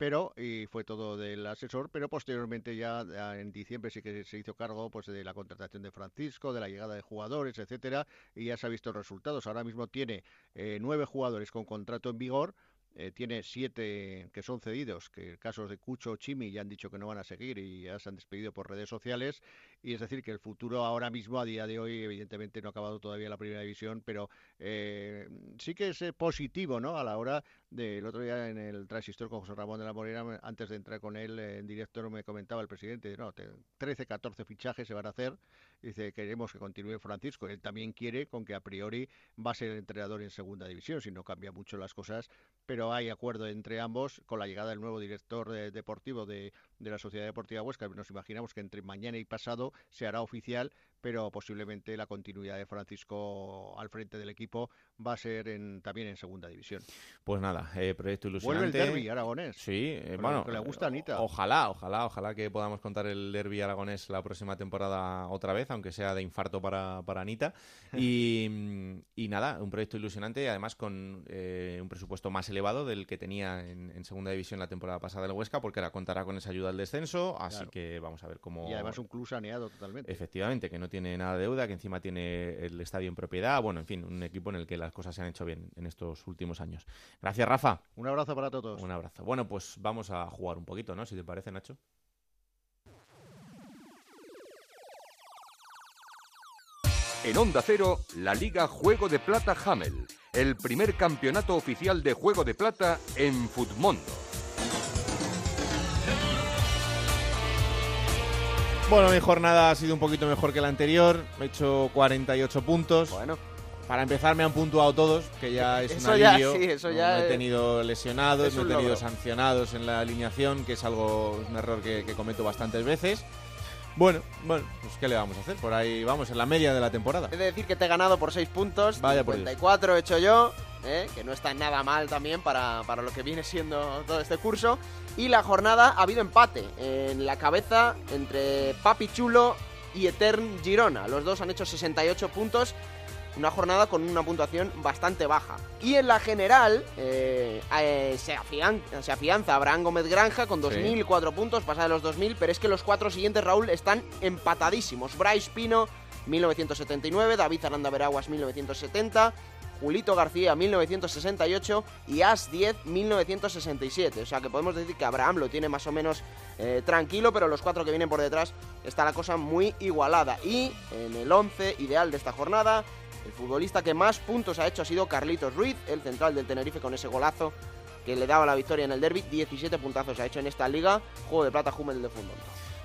pero y fue todo del asesor, pero posteriormente ya en diciembre sí que se hizo cargo pues de la contratación de Francisco, de la llegada de jugadores, etcétera, y ya se ha visto resultados. Ahora mismo tiene eh, nueve jugadores con contrato en vigor, eh, tiene siete que son cedidos, que casos de Cucho Chimi ya han dicho que no van a seguir y ya se han despedido por redes sociales. Y es decir, que el futuro ahora mismo, a día de hoy, evidentemente no ha acabado todavía la primera división, pero eh, sí que es positivo ¿no? a la hora del otro día en el transistor con José Ramón de la Morena, antes de entrar con él en directo, me comentaba el presidente, no, 13, 14 fichajes se van a hacer, dice, queremos que continúe Francisco, él también quiere, con que a priori va a ser entrenador en segunda división, si no cambia mucho las cosas, pero hay acuerdo entre ambos con la llegada del nuevo director deportivo de, de la Sociedad Deportiva Huesca, nos imaginamos que entre mañana y pasado se hará oficial pero posiblemente la continuidad de Francisco al frente del equipo va a ser en, también en segunda división. Pues nada, eh, proyecto ilusionante. Vuelve el derby aragonés. Sí, eh, bueno, que le gusta Anita. Ojalá, ojalá, ojalá que podamos contar el derby aragonés la próxima temporada otra vez, aunque sea de infarto para, para Anita. Y, y nada, un proyecto ilusionante, además con eh, un presupuesto más elevado del que tenía en, segunda división la temporada pasada el Huesca, porque ahora contará con esa ayuda al descenso, así que vamos a ver cómo... Y además un club saneado totalmente. Efectivamente, que no tiene nada de deuda, que encima tiene el estadio en propiedad. Bueno, en fin, un equipo en el que las cosas se han hecho bien en estos últimos años. Gracias, Rafa. Un abrazo para todos. Un abrazo. Bueno, pues vamos a jugar un poquito, ¿no? Si te parece, Nacho. En Onda Cero, la Liga Juego de Plata Hamel, el primer campeonato oficial de Juego de Plata en Futmundo. Bueno, mi jornada ha sido un poquito mejor que la anterior. He hecho 48 puntos. Bueno. Para empezar me han puntuado todos, que ya es un alivio. Ya, sí, eso ya no he tenido lesionados, no he tenido sancionados en la alineación, que es algo, un error que, cometo bastantes veces. Bueno, bueno, pues ¿qué le vamos a hacer? Por ahí vamos, en la media de la temporada. He de decir que te he ganado por 6 puntos, Vaya 54 he hecho yo, ¿eh? que no está nada mal también para, para lo que viene siendo todo este curso. Y la jornada ha habido empate en la cabeza entre Papi Chulo y Etern Girona. Los dos han hecho 68 puntos. Una jornada con una puntuación bastante baja. Y en la general eh, eh, se, afianza, Abraham Gómez Granja con 2.004 puntos, pasa de los 2.000, pero es que los cuatro siguientes, Raúl, están empatadísimos. Bryce Pino, 1979, David Aranda Veraguas, 1970, Julito García 1968 y As 10 1967. O sea que podemos decir que Abraham lo tiene más o menos eh, tranquilo, pero los cuatro que vienen por detrás está la cosa muy igualada. Y en el 11 ideal de esta jornada, el futbolista que más puntos ha hecho ha sido Carlitos Ruiz, el central del Tenerife con ese golazo que le daba la victoria en el derby. 17 puntazos ha hecho en esta liga. Juego de plata Jumel de fútbol.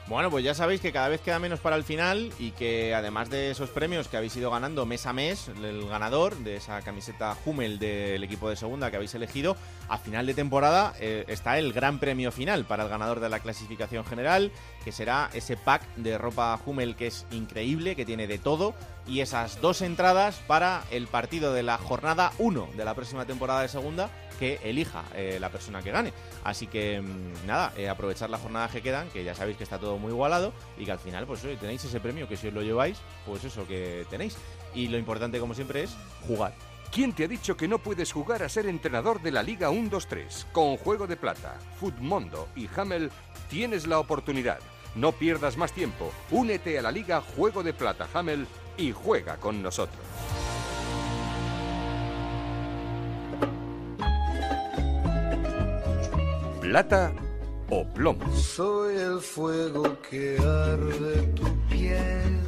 Bueno, pues ya sabéis que cada vez queda menos para el final y que además de esos premios que habéis ido ganando mes a mes, el ganador de esa camiseta Hummel del equipo de segunda que habéis elegido, a final de temporada eh, está el gran premio final para el ganador de la clasificación general, que será ese pack de ropa Hummel que es increíble, que tiene de todo, y esas dos entradas para el partido de la jornada 1 de la próxima temporada de segunda que elija eh, la persona que gane. Así que mm, nada, eh, aprovechar la jornada que quedan, que ya sabéis que está todo muy igualado y que al final pues tenéis ese premio que si os lo lleváis, pues eso que tenéis. Y lo importante como siempre es jugar. ¿Quién te ha dicho que no puedes jugar a ser entrenador de la Liga 1-2-3? Con Juego de Plata, Futmundo y Hamel tienes la oportunidad. No pierdas más tiempo. Únete a la Liga Juego de Plata Hamel y juega con nosotros. Plata o plomo. Soy el fuego que arde tu piel.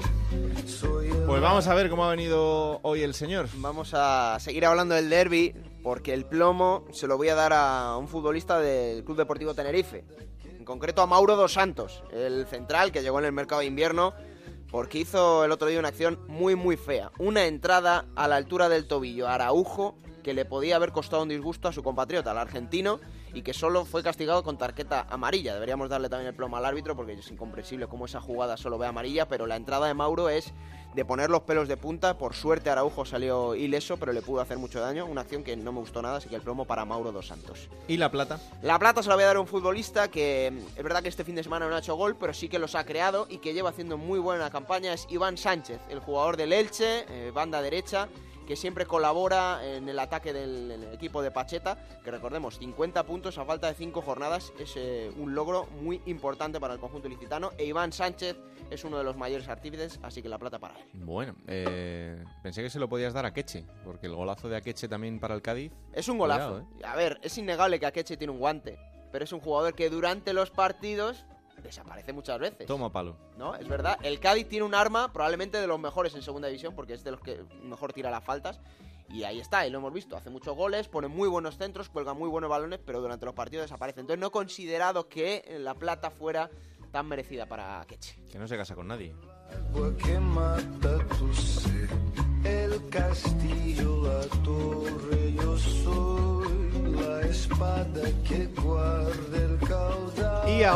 Pues vamos a ver cómo ha venido hoy el señor. Vamos a seguir hablando del derby porque el plomo se lo voy a dar a un futbolista del Club Deportivo Tenerife. En concreto a Mauro Dos Santos, el central que llegó en el mercado de invierno porque hizo el otro día una acción muy muy fea. Una entrada a la altura del tobillo a Araujo que le podía haber costado un disgusto a su compatriota, al argentino, y que solo fue castigado con tarjeta amarilla. Deberíamos darle también el plomo al árbitro porque es incomprensible cómo esa jugada solo ve amarilla, pero la entrada de Mauro es de poner los pelos de punta. Por suerte Araujo salió ileso, pero le pudo hacer mucho daño. Una acción que no me gustó nada, así que el plomo para Mauro dos Santos. ¿Y la plata? La plata se la voy a dar a un futbolista que es verdad que este fin de semana no ha hecho gol, pero sí que los ha creado y que lleva haciendo muy buena campaña. Es Iván Sánchez, el jugador del Elche, eh, banda derecha que siempre colabora en el ataque del equipo de Pacheta, que recordemos, 50 puntos a falta de 5 jornadas es eh, un logro muy importante para el conjunto ilicitano, e Iván Sánchez es uno de los mayores artífices, así que la plata para él. Bueno, eh, pensé que se lo podías dar a Queche, porque el golazo de Akeche también para el Cádiz... Es un golazo. Cuidado, ¿eh? A ver, es innegable que Akeche tiene un guante, pero es un jugador que durante los partidos desaparece muchas veces. Toma palo. ¿No? Es verdad. El Cádiz tiene un arma probablemente de los mejores en segunda división porque es de los que mejor tira las faltas. Y ahí está, y lo hemos visto. Hace muchos goles, pone muy buenos centros, cuelga muy buenos balones, pero durante los partidos desaparece. Entonces no he considerado que la plata fuera tan merecida para Keche. Que no se casa con nadie. que mata tu sed. El castillo,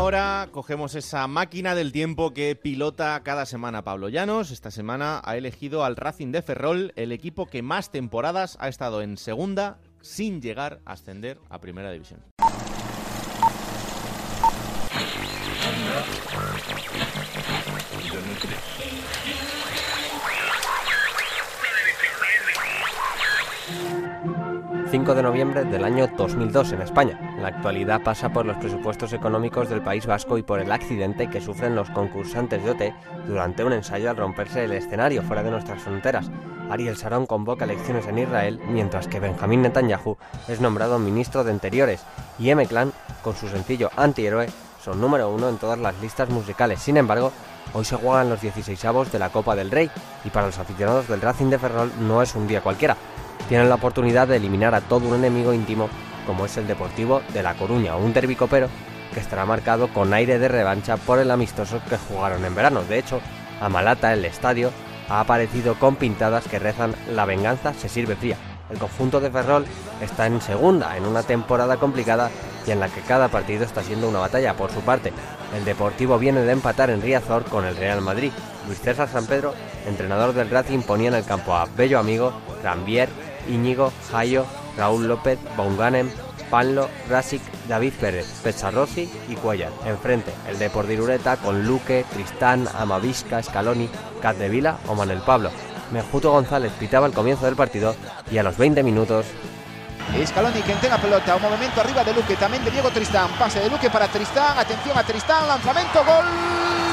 ahora cogemos esa máquina del tiempo que pilota cada semana Pablo Llanos. Esta semana ha elegido al Racing de Ferrol, el equipo que más temporadas ha estado en segunda sin llegar a ascender a primera división. ...5 de noviembre del año 2002 en España. La actualidad pasa por los presupuestos económicos del País Vasco y por el accidente que sufren los concursantes de OT durante un ensayo al romperse el escenario fuera de nuestras fronteras. Ariel Sharon convoca elecciones en Israel, mientras que Benjamín Netanyahu es nombrado ministro de Interiores y M-Clan, con su sencillo Antihéroe, son número uno en todas las listas musicales. Sin embargo, hoy se juegan los 16avos de la Copa del Rey y para los aficionados del Racing de Ferrol no es un día cualquiera. Tienen la oportunidad de eliminar a todo un enemigo íntimo como es el Deportivo de La Coruña, un derbi copero que estará marcado con aire de revancha por el amistoso que jugaron en verano. De hecho, a Malata, el estadio, ha aparecido con pintadas que rezan La venganza se sirve fría. El conjunto de Ferrol está en segunda, en una temporada complicada y en la que cada partido está siendo una batalla. Por su parte, el Deportivo viene de empatar en Riazor con el Real Madrid. Luis César San Pedro, entrenador del Racing, ponía en el campo a Bello Amigo, Rambier, Íñigo, Jayo, Raúl López, Bonganem, Panlo, Rasic, David Pérez, Pezzarrosi y Cuellar. Enfrente, el de Irureta con Luque, Tristán, Amavisca, Scaloni, Catdevila o Manuel Pablo. Mejuto González pitaba el comienzo del partido y a los 20 minutos Scaloni quien tenga pelota, un movimiento arriba de Luque, también de Diego Tristán, pase de Luque para Tristán, atención a Tristán, lanzamiento, gol.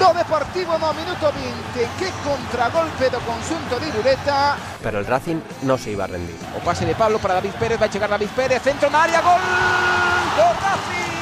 Do Deportivo no minuto 20 Que contragolpe do consunto de Irureta. Pero el Racing no se iba a rendir. O pase de Pablo para David Pérez, vai chegar David Pérez, centro na área, gol do Racing.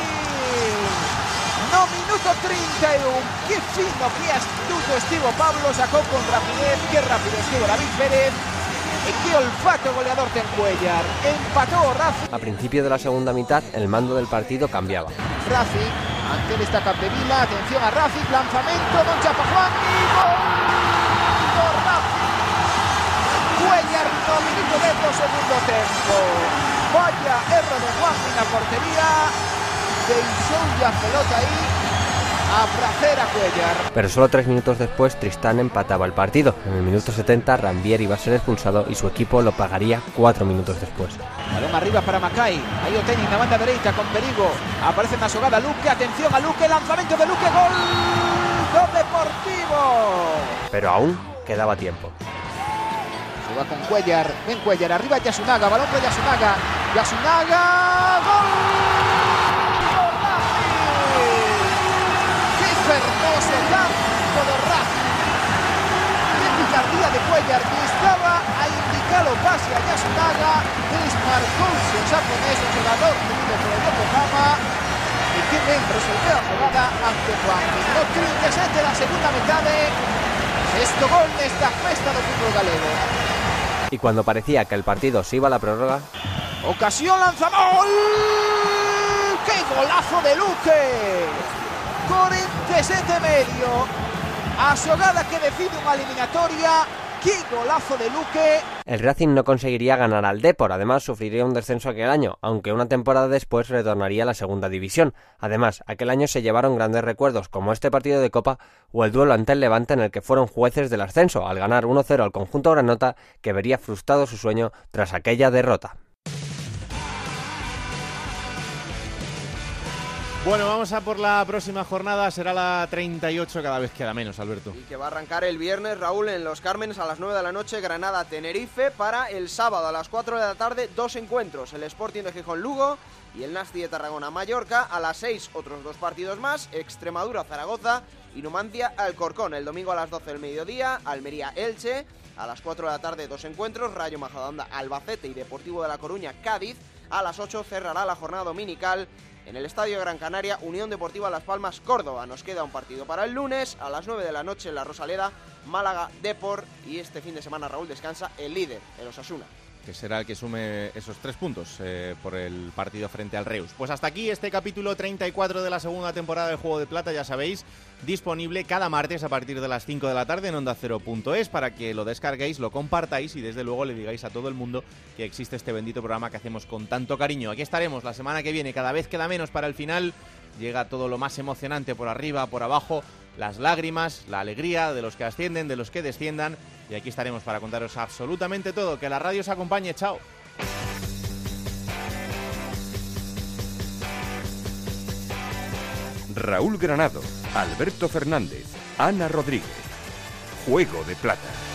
No minuto 31 Que fino, que astuto estivo Pablo Sacou con rapidez, que rápido estivo David Pérez E que olfato goleador ten Cuellar Empató Racing A principio de la segunda mitad, el mando del partido cambiaba. Racing, ante el esta Capdevila, atención a Racing, lanzamento, Don Chapa Juan y gol do Racing. Cuellar no minuto dentro segundo tempo. Vaya erro de Juan na portería, deixou a pelota aí a Cuellar. Pero solo tres minutos después, Tristán empataba el partido. En el minuto 70, Rambier iba a ser expulsado y su equipo lo pagaría cuatro minutos después. Balón arriba para Macay. Aí o tenis na banda dereita con perigo. Aparece na xogada Luque. Atención a Luque. Lanzamento de Luque. Gol do Deportivo. Pero aún quedaba tiempo. Juega con Cuellar. Ven Cuellar. Arriba Yasunaga. Balón para Yasunaga. Yasunaga. Gol. 12 ya de Rafa. Qué picardía de Cuellar que estaba a indicar o pase a Yasunaga. Desmarcó el japonés, el jugador tenido por el Yokohama. Y qué bien resolvió la jugada ante Juan. No creo que sea de la segunda mitad de sexto gol de esta fiesta del fútbol galego. Y cuando parecía que el partido se iba a la prórroga. Ocasión lanzamos. ¡Qué golazo de Luque! 47 e medio. A que decide unha eliminatoria. ¡Qué golazo de Luque! el Racing no conseguiría ganar al Depor, además sufriría un descenso aquel año, aunque una temporada después retornaría a la segunda división. Además, aquel año se llevaron grandes recuerdos como este partido de Copa o el duelo ante el Levante en el que fueron jueces del ascenso, al ganar 1-0 al conjunto granota que vería frustrado su sueño tras aquella derrota. Bueno, vamos a por la próxima jornada. Será la 38, cada vez queda menos, Alberto. Y que va a arrancar el viernes, Raúl, en Los Cármenes a las 9 de la noche, Granada-Tenerife, para el sábado a las 4 de la tarde, dos encuentros, el Sporting de Gijón-Lugo y el Nasti de Tarragona-Mallorca, a las 6 otros dos partidos más, Extremadura-Zaragoza y Numancia-Alcorcón, el domingo a las 12 del mediodía, Almería-Elche, a las 4 de la tarde dos encuentros, Rayo Majadahonda-Albacete y Deportivo de La Coruña-Cádiz, a las 8 cerrará la jornada dominical en el Estadio Gran Canaria, Unión Deportiva Las Palmas, Córdoba. Nos queda un partido para el lunes, a las 9 de la noche en la Rosaleda, Málaga, Depor y este fin de semana Raúl descansa el líder, el Osasuna. Que será el que sume esos tres puntos eh, por el partido frente al Reus. Pues hasta aquí este capítulo 34 de la segunda temporada del Juego de Plata, ya sabéis, disponible cada martes a partir de las 5 de la tarde en onda Cero.es para que lo descarguéis, lo compartáis y desde luego le digáis a todo el mundo que existe este bendito programa que hacemos con tanto cariño. Aquí estaremos la semana que viene, cada vez queda menos para el final, llega todo lo más emocionante por arriba, por abajo, las lágrimas, la alegría de los que ascienden, de los que desciendan. Y aquí estaremos para contaros absolutamente todo. Que la radio os acompañe. Chao. Raúl Granado, Alberto Fernández, Ana Rodríguez. Juego de Plata.